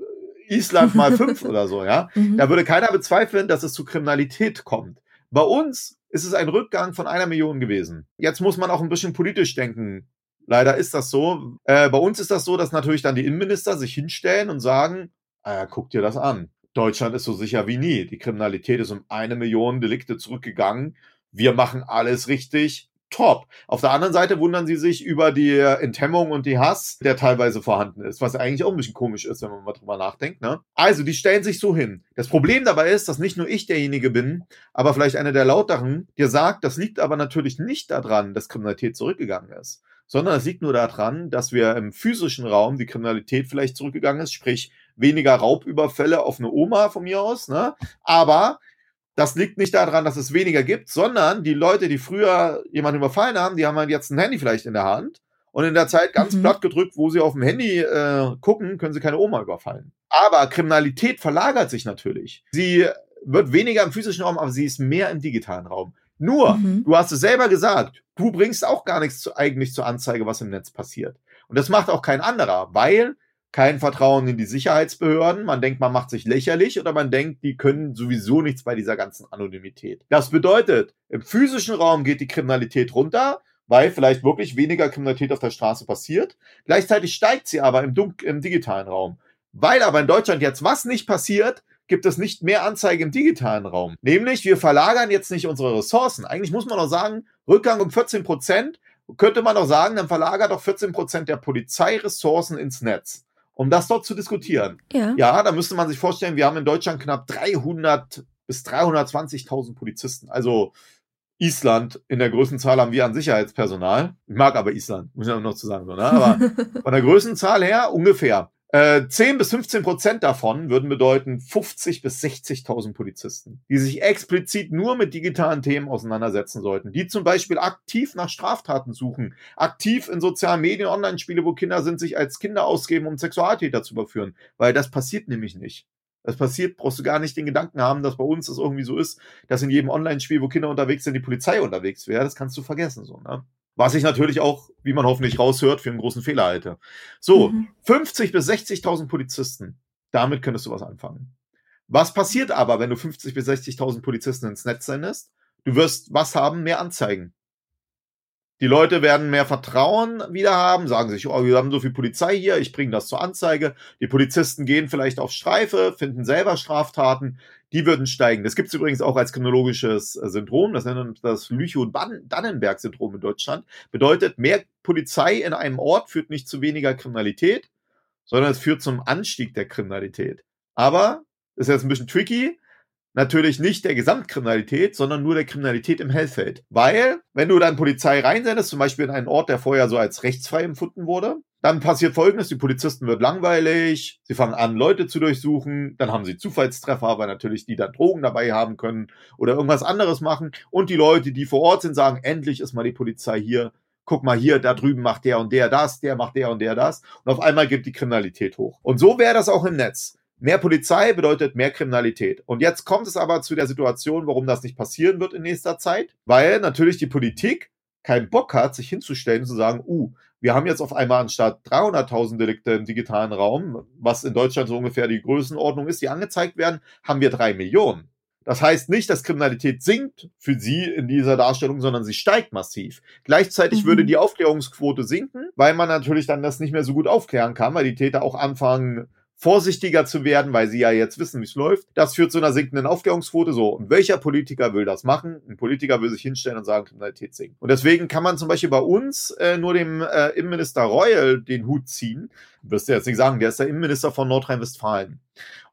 Island mal fünf oder so, ja. Mhm. Da würde keiner bezweifeln, dass es zu Kriminalität kommt. Bei uns ist es ein Rückgang von einer Million gewesen. Jetzt muss man auch ein bisschen politisch denken. Leider ist das so. Äh, bei uns ist das so, dass natürlich dann die Innenminister sich hinstellen und sagen, ah, guck dir das an. Deutschland ist so sicher wie nie. Die Kriminalität ist um eine Million Delikte zurückgegangen. Wir machen alles richtig top. Auf der anderen Seite wundern sie sich über die Enthemmung und die Hass, der teilweise vorhanden ist, was eigentlich auch ein bisschen komisch ist, wenn man mal drüber nachdenkt. Ne? Also, die stellen sich so hin. Das Problem dabei ist, dass nicht nur ich derjenige bin, aber vielleicht einer der Lauteren, der sagt, das liegt aber natürlich nicht daran, dass Kriminalität zurückgegangen ist, sondern es liegt nur daran, dass wir im physischen Raum die Kriminalität vielleicht zurückgegangen ist, sprich weniger Raubüberfälle auf eine Oma von mir aus, ne? aber das liegt nicht daran, dass es weniger gibt, sondern die Leute, die früher jemanden überfallen haben, die haben halt jetzt ein Handy vielleicht in der Hand und in der Zeit ganz mhm. platt gedrückt, wo sie auf dem Handy äh, gucken, können sie keine Oma überfallen. Aber Kriminalität verlagert sich natürlich. Sie wird weniger im physischen Raum, aber sie ist mehr im digitalen Raum. Nur, mhm. du hast es selber gesagt, du bringst auch gar nichts zu, eigentlich zur Anzeige, was im Netz passiert. Und das macht auch kein anderer, weil kein Vertrauen in die Sicherheitsbehörden. Man denkt, man macht sich lächerlich oder man denkt, die können sowieso nichts bei dieser ganzen Anonymität. Das bedeutet, im physischen Raum geht die Kriminalität runter, weil vielleicht wirklich weniger Kriminalität auf der Straße passiert. Gleichzeitig steigt sie aber im, Dun im digitalen Raum. Weil aber in Deutschland jetzt was nicht passiert, gibt es nicht mehr Anzeige im digitalen Raum. Nämlich, wir verlagern jetzt nicht unsere Ressourcen. Eigentlich muss man auch sagen, Rückgang um 14 Prozent, könnte man auch sagen, dann verlagert doch 14 Prozent der Polizeiressourcen ins Netz um das dort zu diskutieren. Ja. ja, da müsste man sich vorstellen, wir haben in Deutschland knapp 300 bis 320.000 Polizisten. Also Island in der Größenzahl haben wir an Sicherheitspersonal. Ich mag aber Island, muss ich noch zu sagen. So, ne? Aber von der Größenzahl her ungefähr. Äh, 10 bis 15 Prozent davon würden bedeuten 50 bis 60.000 Polizisten, die sich explizit nur mit digitalen Themen auseinandersetzen sollten, die zum Beispiel aktiv nach Straftaten suchen, aktiv in sozialen Medien, Online-Spiele, wo Kinder sind, sich als Kinder ausgeben, um Sexualtäter zu überführen, weil das passiert nämlich nicht. Das passiert, brauchst du gar nicht den Gedanken haben, dass bei uns das irgendwie so ist, dass in jedem Online-Spiel, wo Kinder unterwegs sind, die Polizei unterwegs wäre. Das kannst du vergessen, so, ne? Was ich natürlich auch, wie man hoffentlich raushört, für einen großen Fehler halte. So, mhm. 50 bis 60.000 Polizisten. Damit könntest du was anfangen. Was passiert aber, wenn du 50 bis 60.000 Polizisten ins Netz sendest? Du wirst was haben? Mehr Anzeigen. Die Leute werden mehr Vertrauen wieder haben, sagen sich, oh, wir haben so viel Polizei hier, ich bringe das zur Anzeige. Die Polizisten gehen vielleicht auf Streife, finden selber Straftaten, die würden steigen. Das gibt es übrigens auch als kriminologisches äh, Syndrom, das nennt das Lüchow-Dannenberg-Syndrom in Deutschland. Bedeutet, mehr Polizei in einem Ort führt nicht zu weniger Kriminalität, sondern es führt zum Anstieg der Kriminalität. Aber, ist jetzt ein bisschen tricky, natürlich nicht der Gesamtkriminalität, sondern nur der Kriminalität im Hellfeld. Weil, wenn du dann Polizei reinsendest, zum Beispiel in einen Ort, der vorher so als rechtsfrei empfunden wurde, dann passiert folgendes, die Polizisten wird langweilig, sie fangen an, Leute zu durchsuchen, dann haben sie Zufallstreffer, weil natürlich die dann Drogen dabei haben können oder irgendwas anderes machen und die Leute, die vor Ort sind, sagen, endlich ist mal die Polizei hier, guck mal hier, da drüben macht der und der das, der macht der und der das und auf einmal geht die Kriminalität hoch. Und so wäre das auch im Netz. Mehr Polizei bedeutet mehr Kriminalität. Und jetzt kommt es aber zu der Situation, warum das nicht passieren wird in nächster Zeit, weil natürlich die Politik keinen Bock hat, sich hinzustellen und zu sagen, uh, wir haben jetzt auf einmal anstatt 300.000 Delikte im digitalen Raum, was in Deutschland so ungefähr die Größenordnung ist, die angezeigt werden, haben wir drei Millionen. Das heißt nicht, dass Kriminalität sinkt für sie in dieser Darstellung, sondern sie steigt massiv. Gleichzeitig mhm. würde die Aufklärungsquote sinken, weil man natürlich dann das nicht mehr so gut aufklären kann, weil die Täter auch anfangen, vorsichtiger zu werden, weil sie ja jetzt wissen, wie es läuft. Das führt zu einer sinkenden Aufklärungsquote. So, und welcher Politiker will das machen? Ein Politiker will sich hinstellen und sagen, Kriminalität sinkt. Und deswegen kann man zum Beispiel bei uns äh, nur dem äh, Innenminister Reul den Hut ziehen. Wirst du jetzt nicht sagen, der ist der Innenminister von Nordrhein-Westfalen.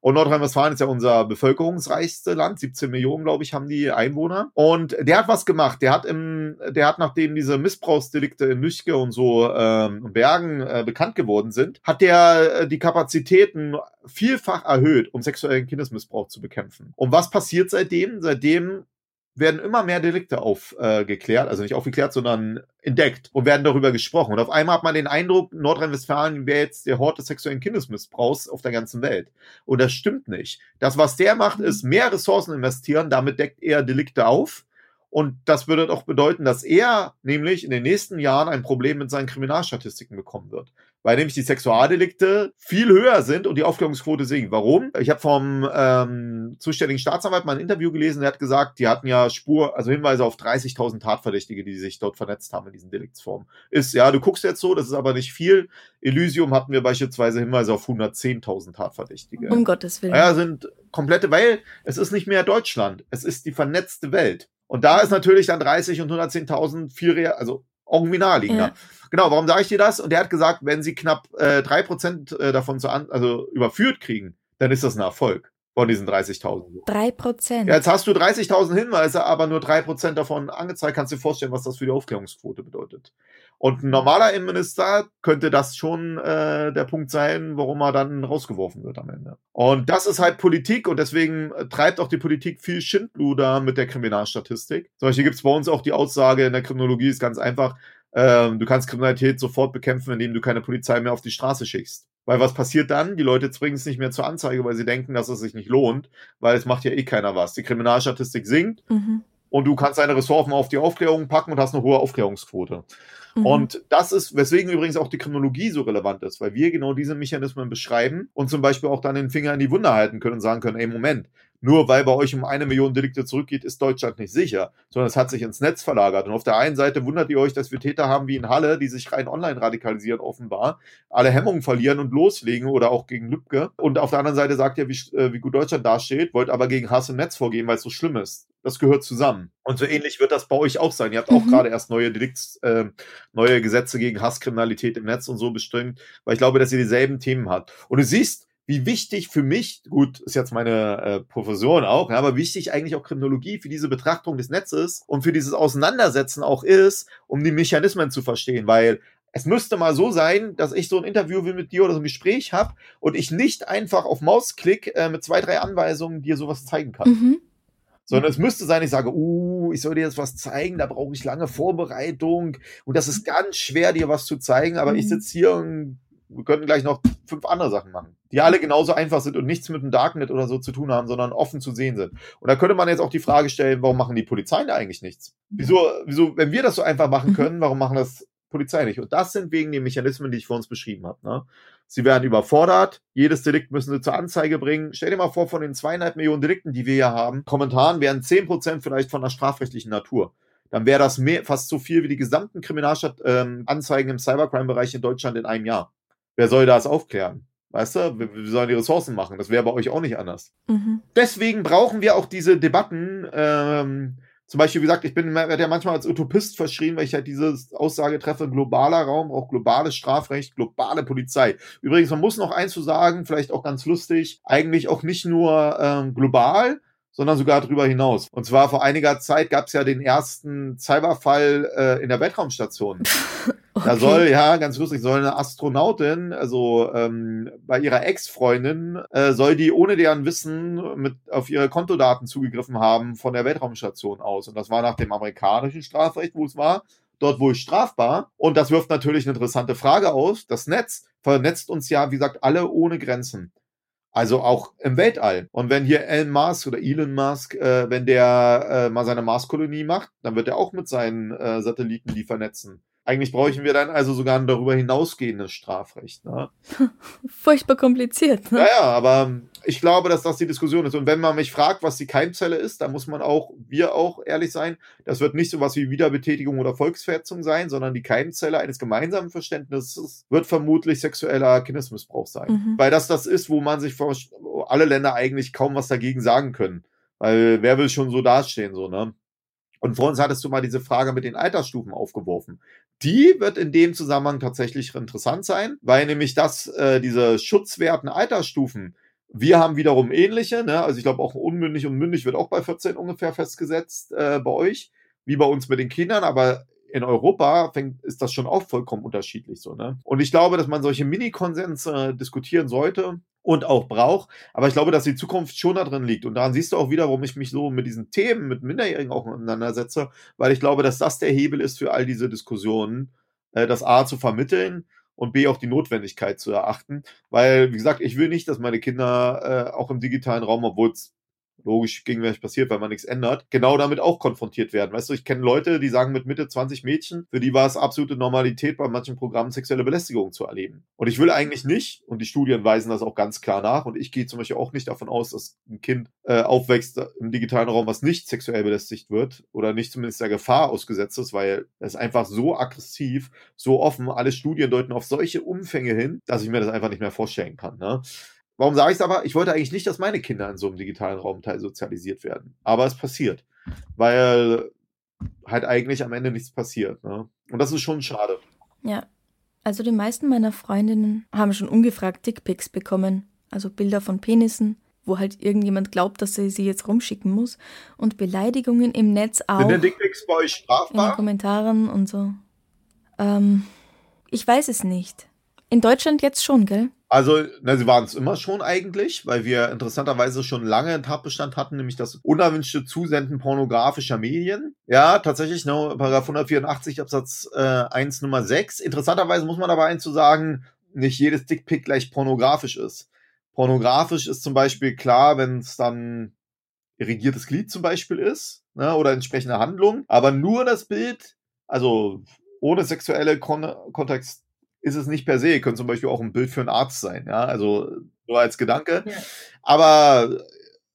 Und Nordrhein-Westfalen ist ja unser bevölkerungsreichste Land. 17 Millionen, glaube ich, haben die Einwohner. Und der hat was gemacht. Der hat im, der hat, nachdem diese Missbrauchsdelikte in Lüchke und so ähm, Bergen äh, bekannt geworden sind, hat der äh, die Kapazitäten vielfach erhöht, um sexuellen Kindesmissbrauch zu bekämpfen. Und was passiert seitdem? Seitdem werden immer mehr Delikte aufgeklärt, äh, also nicht aufgeklärt, sondern entdeckt und werden darüber gesprochen. Und auf einmal hat man den Eindruck, Nordrhein-Westfalen wäre jetzt der Hort des sexuellen Kindesmissbrauchs auf der ganzen Welt. Und das stimmt nicht. Das, was der macht, ist mehr Ressourcen investieren, damit deckt er Delikte auf Und das würde auch bedeuten, dass er nämlich in den nächsten Jahren ein Problem mit seinen Kriminalstatistiken bekommen wird. Weil nämlich die Sexualdelikte viel höher sind und die Aufklärungsquote sinkt. Warum? Ich habe vom ähm, zuständigen Staatsanwalt mal ein Interview gelesen, der hat gesagt, die hatten ja Spur, also Hinweise auf 30.000 Tatverdächtige, die sich dort vernetzt haben in diesen Deliktsformen. Ist, ja, du guckst jetzt so, das ist aber nicht viel. Elysium hatten wir beispielsweise Hinweise auf 110.000 Tatverdächtige. Um Gottes Willen. Ja, sind komplette, weil es ist nicht mehr Deutschland, es ist die vernetzte Welt. Und da ist natürlich dann 30 und 110.000 viel real, also irgendwie naheliegender. Ja. Genau, warum sage ich dir das? Und der hat gesagt, wenn sie knapp äh, 3% äh, davon zu an, also überführt kriegen, dann ist das ein Erfolg von diesen 30.000. 3%. Ja, jetzt hast du 30.000 Hinweise, aber nur 3% davon angezeigt. Kannst du dir vorstellen, was das für die Aufklärungsquote bedeutet. Und ein normaler Innenminister könnte das schon äh, der Punkt sein, warum er dann rausgeworfen wird am Ende. Und das ist halt Politik und deswegen äh, treibt auch die Politik viel Schindluder mit der Kriminalstatistik. Zum Beispiel gibt es bei uns auch die Aussage in der Kriminologie, ist ganz einfach, ähm, du kannst Kriminalität sofort bekämpfen, indem du keine Polizei mehr auf die Straße schickst. Weil was passiert dann? Die Leute bringen es nicht mehr zur Anzeige, weil sie denken, dass es sich nicht lohnt, weil es macht ja eh keiner was. Die Kriminalstatistik sinkt mhm. Und du kannst deine Ressourcen auf die Aufklärung packen und hast eine hohe Aufklärungsquote. Mhm. Und das ist, weswegen übrigens auch die Kriminologie so relevant ist, weil wir genau diese Mechanismen beschreiben und zum Beispiel auch dann den Finger in die Wunde halten können und sagen können, ey, Moment, nur weil bei euch um eine Million Delikte zurückgeht, ist Deutschland nicht sicher, sondern es hat sich ins Netz verlagert. Und auf der einen Seite wundert ihr euch, dass wir Täter haben wie in Halle, die sich rein online radikalisieren, offenbar, alle Hemmungen verlieren und loslegen oder auch gegen Lübcke. Und auf der anderen Seite sagt ihr, wie, äh, wie gut Deutschland dasteht, wollt aber gegen Hass im Netz vorgehen, weil es so schlimm ist. Das gehört zusammen. Und so ähnlich wird das bei euch auch sein. Ihr habt mhm. auch gerade erst neue Delikts, äh, neue Gesetze gegen Hasskriminalität im Netz und so bestimmt, weil ich glaube, dass ihr dieselben Themen habt. Und du siehst, wie wichtig für mich, gut, ist jetzt meine äh, Profession auch, ja, aber wichtig eigentlich auch Kriminologie für diese Betrachtung des Netzes und für dieses Auseinandersetzen auch ist, um die Mechanismen zu verstehen, weil es müsste mal so sein, dass ich so ein Interview wie mit dir oder so ein Gespräch habe und ich nicht einfach auf Mausklick äh, mit zwei, drei Anweisungen dir sowas zeigen kann. Mhm. Sondern es müsste sein, ich sage, uh, ich soll dir jetzt was zeigen, da brauche ich lange Vorbereitung und das ist ganz schwer, dir was zu zeigen, aber mhm. ich sitze hier und wir könnten gleich noch fünf andere Sachen machen, die alle genauso einfach sind und nichts mit dem Darknet oder so zu tun haben, sondern offen zu sehen sind. Und da könnte man jetzt auch die Frage stellen, warum machen die Polizeien da eigentlich nichts? Wieso, wieso, wenn wir das so einfach machen mhm. können, warum machen das Polizei nicht? Und das sind wegen den Mechanismen, die ich vor uns beschrieben habe. Ne? Sie werden überfordert, jedes Delikt müssen sie zur Anzeige bringen. Stell dir mal vor, von den zweieinhalb Millionen Delikten, die wir hier haben, Kommentaren wären zehn Prozent vielleicht von der strafrechtlichen Natur dann wäre das mehr, fast so viel wie die gesamten Kriminalanzeigen ähm, im Cybercrime-Bereich in Deutschland in einem Jahr. Wer soll das aufklären? Weißt du, wir, wir sollen die Ressourcen machen. Das wäre bei euch auch nicht anders. Mhm. Deswegen brauchen wir auch diese Debatten. Ähm, zum Beispiel, wie gesagt, ich bin werde ja manchmal als Utopist verschrien, weil ich halt diese Aussage treffe, globaler Raum, auch globales Strafrecht, globale Polizei. Übrigens, man muss noch eins zu sagen, vielleicht auch ganz lustig, eigentlich auch nicht nur ähm, global, sondern sogar darüber hinaus. Und zwar vor einiger Zeit gab es ja den ersten Cyberfall äh, in der Weltraumstation. Okay. Da soll, ja, ganz lustig, soll eine Astronautin, also ähm, bei ihrer Ex-Freundin, äh, soll die ohne deren Wissen mit auf ihre Kontodaten zugegriffen haben von der Weltraumstation aus. Und das war nach dem amerikanischen Strafrecht, wo es war, dort wohl strafbar. Und das wirft natürlich eine interessante Frage aus. Das Netz vernetzt uns ja, wie gesagt, alle ohne Grenzen. Also auch im Weltall. Und wenn hier Elon Musk oder Elon Musk, äh, wenn der äh, mal seine Marskolonie macht, dann wird er auch mit seinen äh, Satelliten die vernetzen. Eigentlich bräuchten wir dann also sogar ein darüber hinausgehendes Strafrecht. Ne? Furchtbar kompliziert. Ne? Ja, ja, aber ich glaube, dass das die Diskussion ist. Und wenn man mich fragt, was die Keimzelle ist, dann muss man auch, wir auch ehrlich sein, das wird nicht so was wie Wiederbetätigung oder Volksverhetzung sein, sondern die Keimzelle eines gemeinsamen Verständnisses wird vermutlich sexueller Kindesmissbrauch sein. Mhm. Weil das das ist, wo man sich vor alle Länder eigentlich kaum was dagegen sagen können. Weil wer will schon so dastehen, so, ne? Und vor uns hattest du mal diese Frage mit den Altersstufen aufgeworfen. Die wird in dem Zusammenhang tatsächlich interessant sein, weil nämlich das, äh, diese schutzwerten Altersstufen, wir haben wiederum ähnliche, ne? also ich glaube auch unmündig und mündig wird auch bei 14 ungefähr festgesetzt äh, bei euch, wie bei uns mit den Kindern, aber in Europa fängt, ist das schon auch vollkommen unterschiedlich so. Ne? Und ich glaube, dass man solche Mini-Konsense diskutieren sollte und auch braucht. Aber ich glaube, dass die Zukunft schon da drin liegt. Und daran siehst du auch wieder, warum ich mich so mit diesen Themen, mit Minderjährigen auch auseinandersetze, weil ich glaube, dass das der Hebel ist für all diese Diskussionen, äh, das A zu vermitteln und B auch die Notwendigkeit zu erachten. Weil, wie gesagt, ich will nicht, dass meine Kinder äh, auch im digitalen Raum, obwohl es logisch gegenwärtig passiert, weil man nichts ändert, genau damit auch konfrontiert werden. Weißt du, ich kenne Leute, die sagen mit Mitte 20 Mädchen, für die war es absolute Normalität, bei manchen Programmen sexuelle Belästigung zu erleben. Und ich will eigentlich nicht, und die Studien weisen das auch ganz klar nach, und ich gehe zum Beispiel auch nicht davon aus, dass ein Kind äh, aufwächst im digitalen Raum, was nicht sexuell belästigt wird oder nicht zumindest der Gefahr ausgesetzt ist, weil es einfach so aggressiv, so offen, alle Studien deuten auf solche Umfänge hin, dass ich mir das einfach nicht mehr vorstellen kann. Ne? Warum sage ich es aber? Ich wollte eigentlich nicht, dass meine Kinder in so einem digitalen Raum sozialisiert werden. Aber es passiert. Weil halt eigentlich am Ende nichts passiert. Ne? Und das ist schon schade. Ja. Also die meisten meiner Freundinnen haben schon ungefragt Dickpics bekommen. Also Bilder von Penissen, wo halt irgendjemand glaubt, dass er sie jetzt rumschicken muss. Und Beleidigungen im Netz auch. Sind denn Dickpics bei euch strafbar? In den Kommentaren und so. Ähm, ich weiß es nicht. In Deutschland jetzt schon, gell? Also, na, sie waren es immer schon eigentlich, weil wir interessanterweise schon lange einen Tatbestand hatten, nämlich das unerwünschte Zusenden pornografischer Medien. Ja, tatsächlich, ne, Paragraph 184 Absatz äh, 1 Nummer 6. Interessanterweise muss man dabei eins zu sagen, nicht jedes Dickpick gleich pornografisch ist. Pornografisch ist zum Beispiel klar, wenn es dann irrigiertes Glied zum Beispiel ist, ne, oder entsprechende Handlung, aber nur das Bild, also ohne sexuelle Kon Kontext ist es nicht per se. Könnte zum Beispiel auch ein Bild für einen Arzt sein, ja. Also nur als Gedanke. Ja. Aber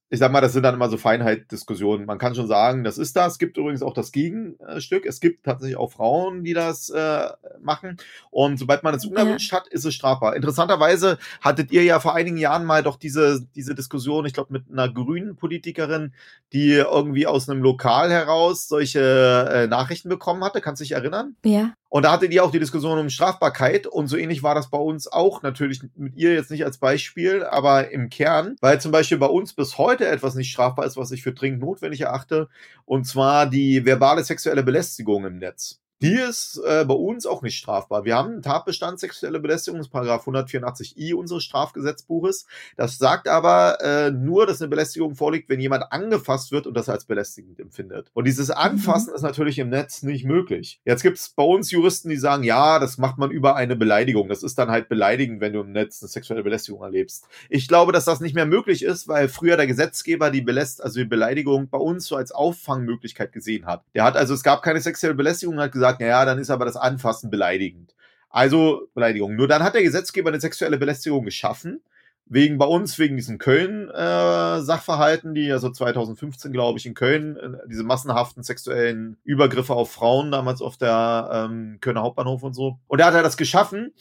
ich sag mal, das sind dann immer so Feinheit-Diskussionen. Man kann schon sagen, das ist das. Es gibt übrigens auch das Gegenstück. Es gibt tatsächlich auch Frauen, die das äh, machen. Und sobald man es unerwünscht ja. hat, ist es strafbar. Interessanterweise hattet ihr ja vor einigen Jahren mal doch diese, diese Diskussion, ich glaube, mit einer grünen Politikerin, die irgendwie aus einem Lokal heraus solche äh, Nachrichten bekommen hatte. Kannst du dich erinnern? Ja. Und da hattet ihr auch die Diskussion um Strafbarkeit und so ähnlich war das bei uns auch. Natürlich mit ihr jetzt nicht als Beispiel, aber im Kern, weil zum Beispiel bei uns bis heute etwas nicht strafbar ist, was ich für dringend notwendig erachte, und zwar die verbale sexuelle Belästigung im Netz. Die ist äh, bei uns auch nicht strafbar. Wir haben einen Tatbestand sexuelle Belästigung, das Paragraph 184i unseres Strafgesetzbuches. Das sagt aber äh, nur, dass eine Belästigung vorliegt, wenn jemand angefasst wird und das als belästigend empfindet. Und dieses mhm. Anfassen mhm. ist natürlich im Netz nicht möglich. Jetzt gibt es bei uns Juristen, die sagen, ja, das macht man über eine Beleidigung. Das ist dann halt beleidigend, wenn du im Netz eine sexuelle Belästigung erlebst. Ich glaube, dass das nicht mehr möglich ist, weil früher der Gesetzgeber die Beläst also die Beleidigung bei uns so als Auffangmöglichkeit gesehen hat. Der hat also, es gab keine sexuelle Belästigung, hat gesagt, sagt, naja, dann ist aber das Anfassen beleidigend. Also Beleidigung. Nur dann hat der Gesetzgeber eine sexuelle Belästigung geschaffen. Wegen bei uns, wegen diesen Köln-Sachverhalten, äh, die also 2015, glaube ich, in Köln, äh, diese massenhaften sexuellen Übergriffe auf Frauen, damals auf der ähm, Kölner Hauptbahnhof und so. Und da hat er das geschaffen.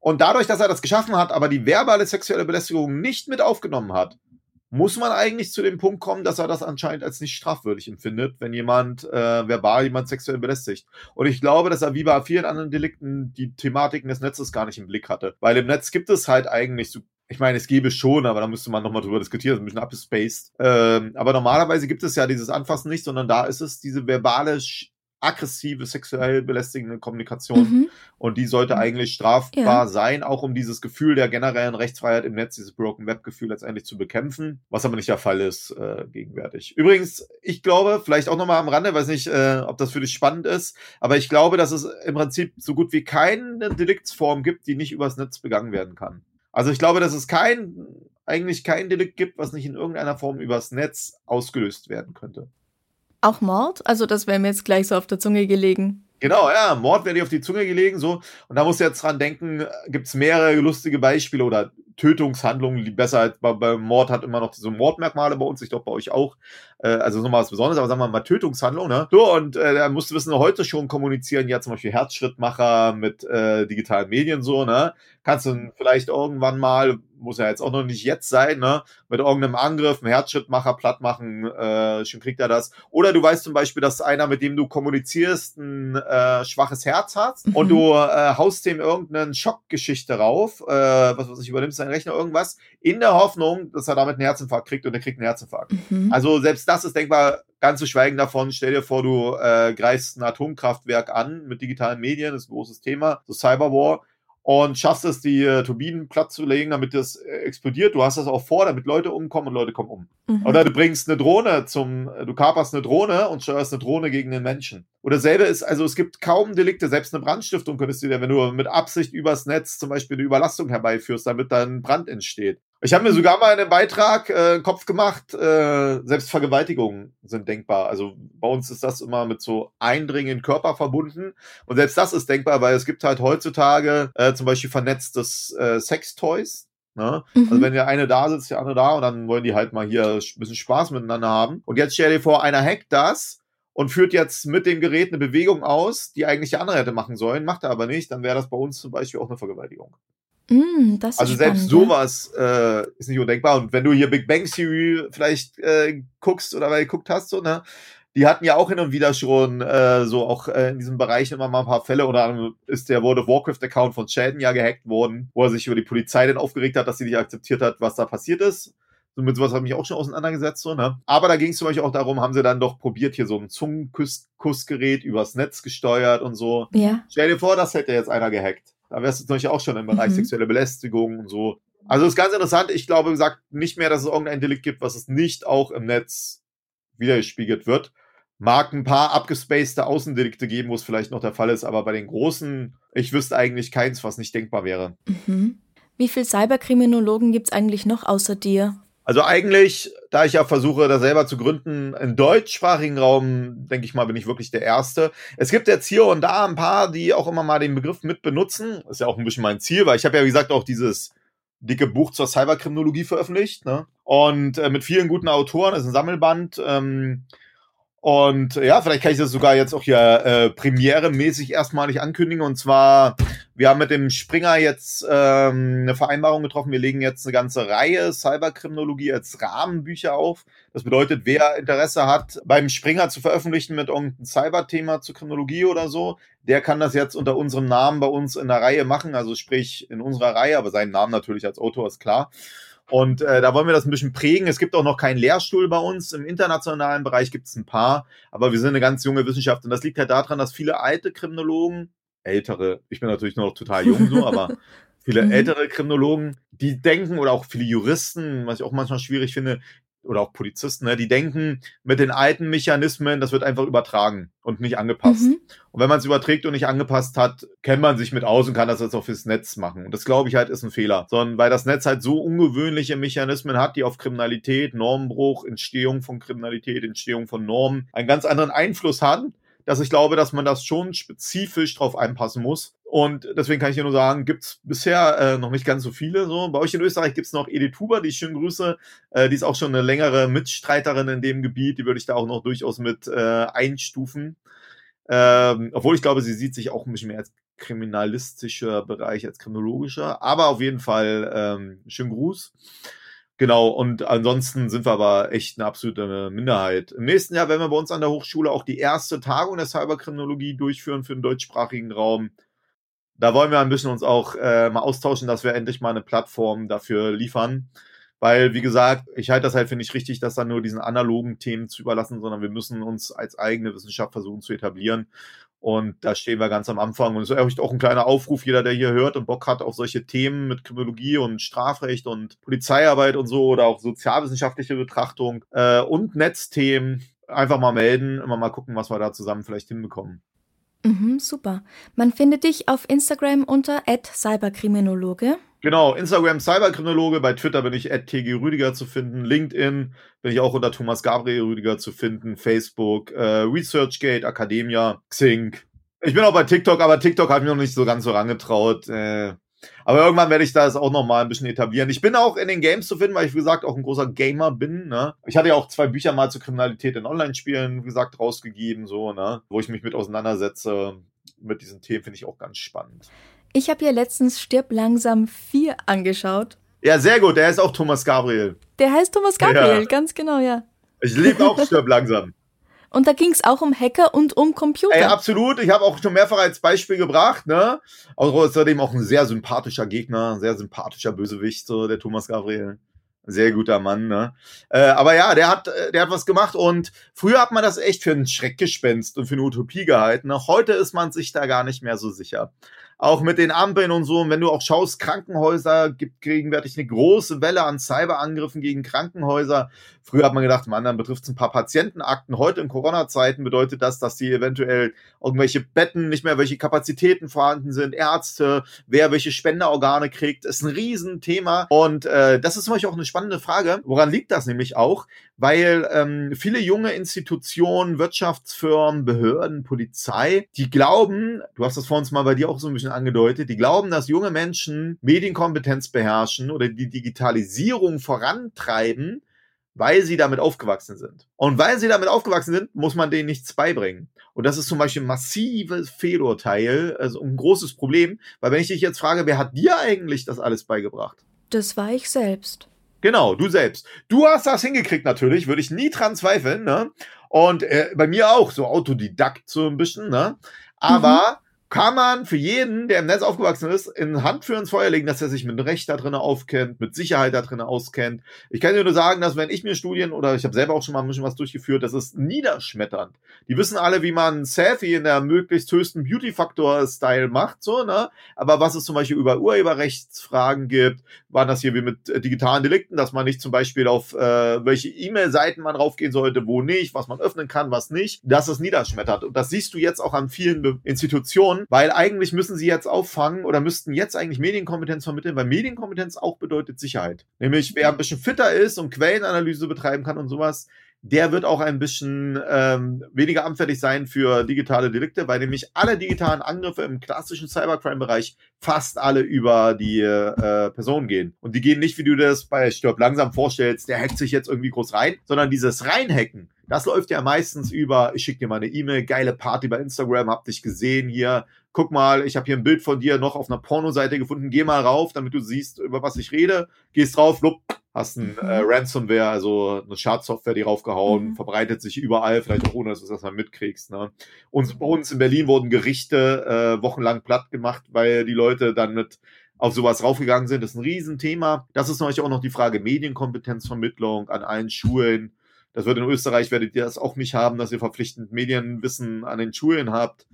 Und dadurch, dass er das geschaffen hat, aber die verbale sexuelle Belästigung nicht mit aufgenommen hat, muss man eigentlich zu dem Punkt kommen, dass er das anscheinend als nicht strafwürdig empfindet, wenn jemand äh, verbal jemand sexuell belästigt. Und ich glaube, dass er wie bei vielen anderen Delikten die Thematiken des Netzes gar nicht im Blick hatte. Weil im Netz gibt es halt eigentlich so ich meine, es gäbe schon, aber da müsste man nochmal drüber diskutieren, ein bisschen abgespaced. Ähm, aber normalerweise gibt es ja dieses Anfassen nicht, sondern da ist es diese verbale aggressive, sexuell belästigende Kommunikation. Mhm. Und die sollte eigentlich strafbar ja. sein, auch um dieses Gefühl der generellen Rechtsfreiheit im Netz, dieses Broken Web-Gefühl letztendlich zu bekämpfen, was aber nicht der Fall ist äh, gegenwärtig. Übrigens, ich glaube, vielleicht auch nochmal am Rande, weiß nicht, äh, ob das für dich spannend ist, aber ich glaube, dass es im Prinzip so gut wie keine Deliktsform gibt, die nicht übers Netz begangen werden kann. Also ich glaube, dass es kein, eigentlich kein Delikt gibt, was nicht in irgendeiner Form übers Netz ausgelöst werden könnte. Auch Mord? Also das wäre mir jetzt gleich so auf der Zunge gelegen. Genau, ja, Mord wäre dir auf die Zunge gelegen, so. Und da musst du jetzt dran denken, gibt es mehrere lustige Beispiele oder Tötungshandlungen, die besser als bei, bei Mord hat immer noch diese Mordmerkmale bei uns, ich glaube bei euch auch. Äh, also nochmal was Besonderes, aber sagen wir mal Tötungshandlung, ne? So, und äh, da musst du wissen, heute schon kommunizieren, ja zum Beispiel Herzschrittmacher mit äh, digitalen Medien so, ne? Kannst du vielleicht irgendwann mal, muss ja jetzt auch noch nicht jetzt sein, ne? Mit irgendeinem Angriff, einem Herzschrittmacher platt machen, äh, schon kriegt er das. Oder du weißt zum Beispiel, dass einer, mit dem du kommunizierst, ein äh, schwaches Herz hat mhm. und du äh, haust dem irgendeine Schockgeschichte rauf, äh, was weiß ich, übernimmst seinen Rechner irgendwas, in der Hoffnung, dass er damit einen Herzinfarkt kriegt und er kriegt einen Herzinfarkt. Mhm. Also selbst das ist denkbar, ganz zu schweigen davon, stell dir vor, du äh, greifst ein Atomkraftwerk an mit digitalen Medien, das ist ein großes Thema, so Cyberwar und schaffst es, die äh, Turbinen platt zu legen, damit das äh, explodiert. Du hast das auch vor, damit Leute umkommen und Leute kommen um. Mhm. Oder du bringst eine Drohne zum, äh, du kaperst eine Drohne und steuerst eine Drohne gegen den Menschen. Oder selbe ist, also es gibt kaum Delikte, selbst eine Brandstiftung könntest du dir, wenn du mit Absicht übers Netz zum Beispiel eine Überlastung herbeiführst, damit dann Brand entsteht. Ich habe mir sogar mal einen Beitrag äh, Kopf gemacht, äh, selbst Vergewaltigungen sind denkbar. Also bei uns ist das immer mit so Eindringen in den Körper verbunden. Und selbst das ist denkbar, weil es gibt halt heutzutage äh, zum Beispiel vernetztes äh, Sextoys. Ne? Mhm. Also wenn der eine da sitzt, der andere da und dann wollen die halt mal hier ein bisschen Spaß miteinander haben. Und jetzt stell dir vor, einer hackt das und führt jetzt mit dem Gerät eine Bewegung aus, die eigentlich der andere hätte machen sollen, macht er aber nicht, dann wäre das bei uns zum Beispiel auch eine Vergewaltigung. Mm, also selbst sowas äh, ist nicht undenkbar. Und wenn du hier Big Bang Theory vielleicht äh, guckst oder weil geguckt hast, so, ne, die hatten ja auch hin und wieder schon äh, so auch äh, in diesem Bereich immer mal ein paar Fälle. Oder ist der World of Warcraft-Account von Sheldon ja gehackt worden, wo er sich über die Polizei dann aufgeregt hat, dass sie nicht akzeptiert hat, was da passiert ist. So mit sowas habe ich mich auch schon auseinandergesetzt. So, ne? Aber da ging es zum Beispiel auch darum, haben sie dann doch probiert, hier so ein Zungenkussgerät übers Netz gesteuert und so. Ja. Stell dir vor, das hätte jetzt einer gehackt. Da wärst du zum Beispiel auch schon im Bereich mhm. sexuelle Belästigung und so. Also ist ganz interessant. Ich glaube, gesagt, nicht mehr, dass es irgendein Delikt gibt, was es nicht auch im Netz wiedergespiegelt wird. Mag ein paar abgespacede Außendelikte geben, wo es vielleicht noch der Fall ist, aber bei den großen, ich wüsste eigentlich keins, was nicht denkbar wäre. Mhm. Wie viele Cyberkriminologen gibt es eigentlich noch außer dir? Also eigentlich, da ich ja versuche, da selber zu gründen, im deutschsprachigen Raum, denke ich mal, bin ich wirklich der Erste. Es gibt jetzt hier und da ein paar, die auch immer mal den Begriff mit benutzen. Ist ja auch ein bisschen mein Ziel, weil ich habe ja, wie gesagt, auch dieses dicke Buch zur Cyberkriminologie veröffentlicht. Ne? Und äh, mit vielen guten Autoren, das ist ein Sammelband. Ähm, und ja, vielleicht kann ich das sogar jetzt auch hier äh, premiere-mäßig erstmalig ankündigen. Und zwar, wir haben mit dem Springer jetzt ähm, eine Vereinbarung getroffen. Wir legen jetzt eine ganze Reihe Cyberkriminologie als Rahmenbücher auf. Das bedeutet, wer Interesse hat, beim Springer zu veröffentlichen mit irgendeinem Cyberthema zur Kriminologie oder so, der kann das jetzt unter unserem Namen bei uns in der Reihe machen. Also sprich in unserer Reihe, aber seinen Namen natürlich als Autor ist klar. Und äh, da wollen wir das ein bisschen prägen. Es gibt auch noch keinen Lehrstuhl bei uns. Im internationalen Bereich gibt es ein paar, aber wir sind eine ganz junge Wissenschaft. Und das liegt halt daran, dass viele alte Kriminologen, ältere, ich bin natürlich noch total jung so, aber viele mhm. ältere Kriminologen, die denken, oder auch viele Juristen, was ich auch manchmal schwierig finde, oder auch Polizisten, ne, die denken, mit den alten Mechanismen, das wird einfach übertragen und nicht angepasst. Mhm. Und wenn man es überträgt und nicht angepasst hat, kennt man sich mit aus und kann das jetzt auch fürs Netz machen. Und das glaube ich halt ist ein Fehler. Sondern weil das Netz halt so ungewöhnliche Mechanismen hat, die auf Kriminalität, Normenbruch, Entstehung von Kriminalität, Entstehung von Normen einen ganz anderen Einfluss haben, dass ich glaube, dass man das schon spezifisch drauf einpassen muss. Und deswegen kann ich nur sagen, gibt's bisher äh, noch nicht ganz so viele. So. Bei euch in Österreich gibt's noch Edith Huber, die ich schön grüße. Äh, die ist auch schon eine längere Mitstreiterin in dem Gebiet. Die würde ich da auch noch durchaus mit äh, einstufen. Ähm, obwohl ich glaube, sie sieht sich auch ein bisschen mehr als kriminalistischer Bereich als kriminologischer. Aber auf jeden Fall ähm, schönen Gruß. Genau, und ansonsten sind wir aber echt eine absolute Minderheit. Im nächsten Jahr werden wir bei uns an der Hochschule auch die erste Tagung der Cyberkriminologie durchführen für den deutschsprachigen Raum. Da wollen wir ein bisschen uns auch äh, mal austauschen, dass wir endlich mal eine Plattform dafür liefern. Weil, wie gesagt, ich halte das halt für nicht richtig, das dann nur diesen analogen Themen zu überlassen, sondern wir müssen uns als eigene Wissenschaft versuchen zu etablieren. Und da stehen wir ganz am Anfang. Und es ist auch ein kleiner Aufruf, jeder, der hier hört und Bock hat auf solche Themen mit Kriminologie und Strafrecht und Polizeiarbeit und so oder auch sozialwissenschaftliche Betrachtung äh, und Netzthemen, einfach mal melden, immer mal gucken, was wir da zusammen vielleicht hinbekommen. Mhm, super. Man findet dich auf Instagram unter cyberkriminologe. Genau, Instagram Cyberkriminologe, bei Twitter bin ich TG Rüdiger zu finden, LinkedIn bin ich auch unter Thomas Gabriel Rüdiger zu finden, Facebook, äh, ResearchGate, Academia, Xing. Ich bin auch bei TikTok, aber TikTok habe ich noch nicht so ganz so rangetraut. Äh, aber irgendwann werde ich das auch noch mal ein bisschen etablieren. Ich bin auch in den Games zu finden, weil ich, wie gesagt, auch ein großer Gamer bin. Ne? Ich hatte ja auch zwei Bücher mal zur Kriminalität in Online-Spielen, wie gesagt, rausgegeben, so, ne? wo ich mich mit auseinandersetze. Mit diesen Themen finde ich auch ganz spannend. Ich habe hier letztens Stirb langsam 4 angeschaut. Ja, sehr gut. Der heißt auch Thomas Gabriel. Der heißt Thomas Gabriel, ja. ganz genau, ja. Ich liebe auch Stirb langsam. Und da ging es auch um Hacker und um Computer. Ey, absolut. Ich habe auch schon mehrfach als Beispiel gebracht, ne? Außerdem auch ein sehr sympathischer Gegner, sehr sympathischer Bösewicht, so der Thomas Gabriel. Sehr guter Mann, ne? Äh, aber ja, der hat, der hat was gemacht und früher hat man das echt für ein Schreckgespenst und für eine Utopie gehalten. Ne? Heute ist man sich da gar nicht mehr so sicher. Auch mit den Ampeln und so. Und wenn du auch schaust, Krankenhäuser gibt gegenwärtig eine große Welle an Cyberangriffen gegen Krankenhäuser. Früher hat man gedacht, man, dann betrifft es ein paar Patientenakten. Heute in Corona-Zeiten bedeutet das, dass die eventuell irgendwelche Betten nicht mehr, welche Kapazitäten vorhanden sind, Ärzte, wer welche Spenderorgane kriegt, ist ein Riesenthema. Und äh, das ist zum Beispiel auch eine spannende Frage. Woran liegt das nämlich auch? Weil ähm, viele junge Institutionen, Wirtschaftsfirmen, Behörden, Polizei, die glauben, du hast das vor uns mal bei dir auch so ein bisschen angedeutet, die glauben, dass junge Menschen Medienkompetenz beherrschen oder die Digitalisierung vorantreiben, weil sie damit aufgewachsen sind. Und weil sie damit aufgewachsen sind, muss man denen nichts beibringen. Und das ist zum Beispiel ein massives Fehlurteil, also ein großes Problem, weil wenn ich dich jetzt frage, wer hat dir eigentlich das alles beigebracht? Das war ich selbst. Genau, du selbst. Du hast das hingekriegt natürlich, würde ich nie dran zweifeln, ne? Und äh, bei mir auch, so Autodidakt so ein bisschen, ne? Aber mhm kann man für jeden, der im Netz aufgewachsen ist, in Hand für ins Feuer legen, dass er sich mit Recht da drin aufkennt, mit Sicherheit da drin auskennt. Ich kann dir nur sagen, dass wenn ich mir Studien oder ich habe selber auch schon mal ein bisschen was durchgeführt, das ist niederschmetternd. Die wissen alle, wie man Selfie in der möglichst höchsten Beauty-Faktor-Style macht, so, ne? Aber was es zum Beispiel über Urheberrechtsfragen gibt, waren das hier wie mit äh, digitalen Delikten, dass man nicht zum Beispiel auf äh, welche E-Mail-Seiten man raufgehen sollte, wo nicht, was man öffnen kann, was nicht. Das ist niederschmetternd. Und das siehst du jetzt auch an vielen Institutionen, weil eigentlich müssen sie jetzt auffangen oder müssten jetzt eigentlich Medienkompetenz vermitteln, weil Medienkompetenz auch bedeutet Sicherheit. Nämlich, wer ein bisschen fitter ist und Quellenanalyse betreiben kann und sowas, der wird auch ein bisschen ähm, weniger anfällig sein für digitale Delikte, weil nämlich alle digitalen Angriffe im klassischen Cybercrime-Bereich fast alle über die äh, Person gehen. Und die gehen nicht, wie du das bei Stirb langsam vorstellst, der hackt sich jetzt irgendwie groß rein, sondern dieses Reinhacken, das läuft ja meistens über, ich schicke dir mal eine E-Mail, geile Party bei Instagram, hab dich gesehen hier, guck mal, ich habe hier ein Bild von dir noch auf einer Pornoseite gefunden, geh mal rauf, damit du siehst, über was ich rede, gehst drauf, lupp, hast ein äh, mhm. Ransomware, also eine Schadsoftware, die raufgehauen, mhm. verbreitet sich überall, vielleicht auch ohne, dass du das mal mitkriegst. Ne? Und bei uns in Berlin wurden Gerichte äh, wochenlang platt gemacht, weil die Leute dann mit auf sowas raufgegangen sind. Das ist ein Riesenthema. Das ist natürlich auch noch die Frage Medienkompetenzvermittlung an allen Schulen. Das wird in Österreich, werdet ihr das auch nicht haben, dass ihr verpflichtend Medienwissen an den Schulen habt.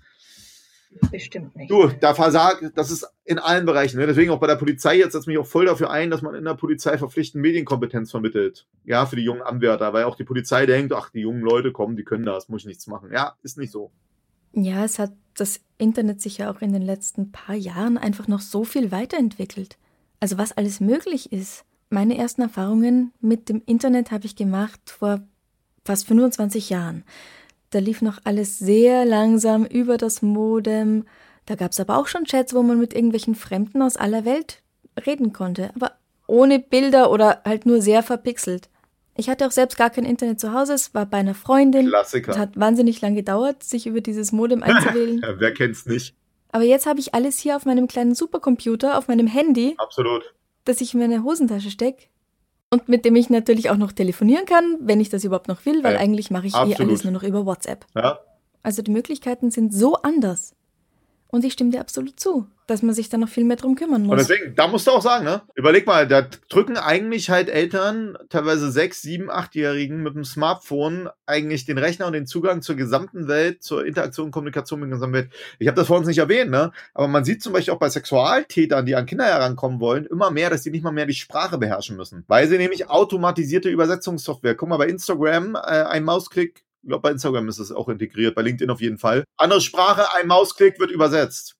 Bestimmt nicht. Du, da versagt, das ist in allen Bereichen. Ne? Deswegen auch bei der Polizei jetzt setze mich auch voll dafür ein, dass man in der Polizei verpflichtend Medienkompetenz vermittelt. Ja, für die jungen Anwärter, weil auch die Polizei denkt, ach, die jungen Leute kommen, die können das, muss ich nichts machen. Ja, ist nicht so. Ja, es hat das Internet sich ja auch in den letzten paar Jahren einfach noch so viel weiterentwickelt. Also was alles möglich ist. Meine ersten Erfahrungen mit dem Internet habe ich gemacht vor fast 25 Jahren. Da lief noch alles sehr langsam über das Modem. Da gab es aber auch schon Chats, wo man mit irgendwelchen Fremden aus aller Welt reden konnte, aber ohne Bilder oder halt nur sehr verpixelt. Ich hatte auch selbst gar kein Internet zu Hause, es war bei einer Freundin. Klassiker. Es hat wahnsinnig lang gedauert, sich über dieses Modem einzuwählen. ja, wer kennt's nicht? Aber jetzt habe ich alles hier auf meinem kleinen Supercomputer, auf meinem Handy. Absolut. Das ich in meine Hosentasche stecke. Und mit dem ich natürlich auch noch telefonieren kann, wenn ich das überhaupt noch will, weil ja, eigentlich mache ich absolut. eh alles nur noch über WhatsApp. Ja. Also die Möglichkeiten sind so anders. Und ich stimme dir absolut zu, dass man sich da noch viel mehr drum kümmern muss. Und deswegen, da musst du auch sagen, ne? Überleg mal, da drücken eigentlich halt Eltern, teilweise sechs, sieben, achtjährigen mit dem Smartphone eigentlich den Rechner und den Zugang zur gesamten Welt, zur Interaktion und Kommunikation mit der gesamten Welt. Ich habe das vor uns nicht erwähnt, ne? Aber man sieht zum Beispiel auch bei Sexualtätern, die an Kinder herankommen wollen, immer mehr, dass die nicht mal mehr die Sprache beherrschen müssen. Weil sie nämlich automatisierte Übersetzungssoftware, guck mal bei Instagram, äh, ein Mausklick ich glaube, bei Instagram ist es auch integriert, bei LinkedIn auf jeden Fall. Andere Sprache, ein Mausklick wird übersetzt.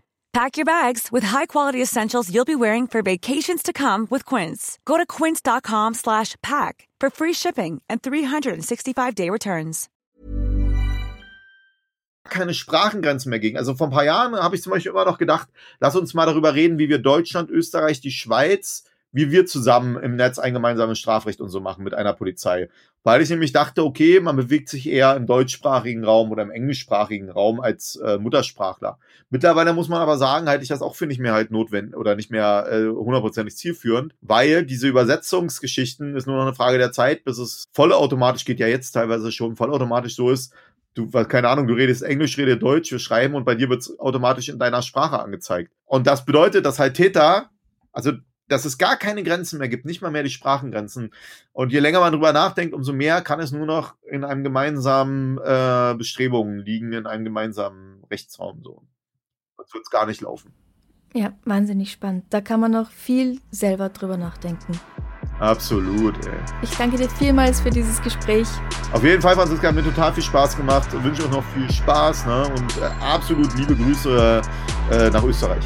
Pack your bags with high-quality essentials you'll be wearing for vacations to come with Quince. Go to quince.com/pack for free shipping and 365-day returns. Keine Sprachengrenzen mehr gegen. Also vor ein paar Jahren habe ich zum Beispiel immer noch gedacht, lass uns mal darüber reden, wie wir Deutschland, Österreich, die Schweiz wie wir zusammen im Netz ein gemeinsames Strafrecht und so machen mit einer Polizei. weil ich nämlich dachte, okay, man bewegt sich eher im deutschsprachigen Raum oder im englischsprachigen Raum als äh, Muttersprachler. Mittlerweile muss man aber sagen, halte ich das auch für nicht mehr halt notwendig oder nicht mehr äh, hundertprozentig zielführend, weil diese Übersetzungsgeschichten ist nur noch eine Frage der Zeit, bis es vollautomatisch geht ja jetzt teilweise schon vollautomatisch so ist, du, keine Ahnung, du redest Englisch, rede Deutsch, wir schreiben und bei dir wird es automatisch in deiner Sprache angezeigt. Und das bedeutet, dass halt Täter, also dass es gar keine Grenzen mehr gibt, nicht mal mehr die Sprachengrenzen. Und je länger man drüber nachdenkt, umso mehr kann es nur noch in einem gemeinsamen äh, Bestrebungen liegen, in einem gemeinsamen Rechtsraum so. Sonst wird es gar nicht laufen. Ja, wahnsinnig spannend. Da kann man noch viel selber drüber nachdenken. Absolut, ey. Ich danke dir vielmals für dieses Gespräch. Auf jeden Fall, Franziska, hat mir total viel Spaß gemacht. Ich wünsche euch noch viel Spaß ne? und äh, absolut liebe Grüße äh, nach Österreich.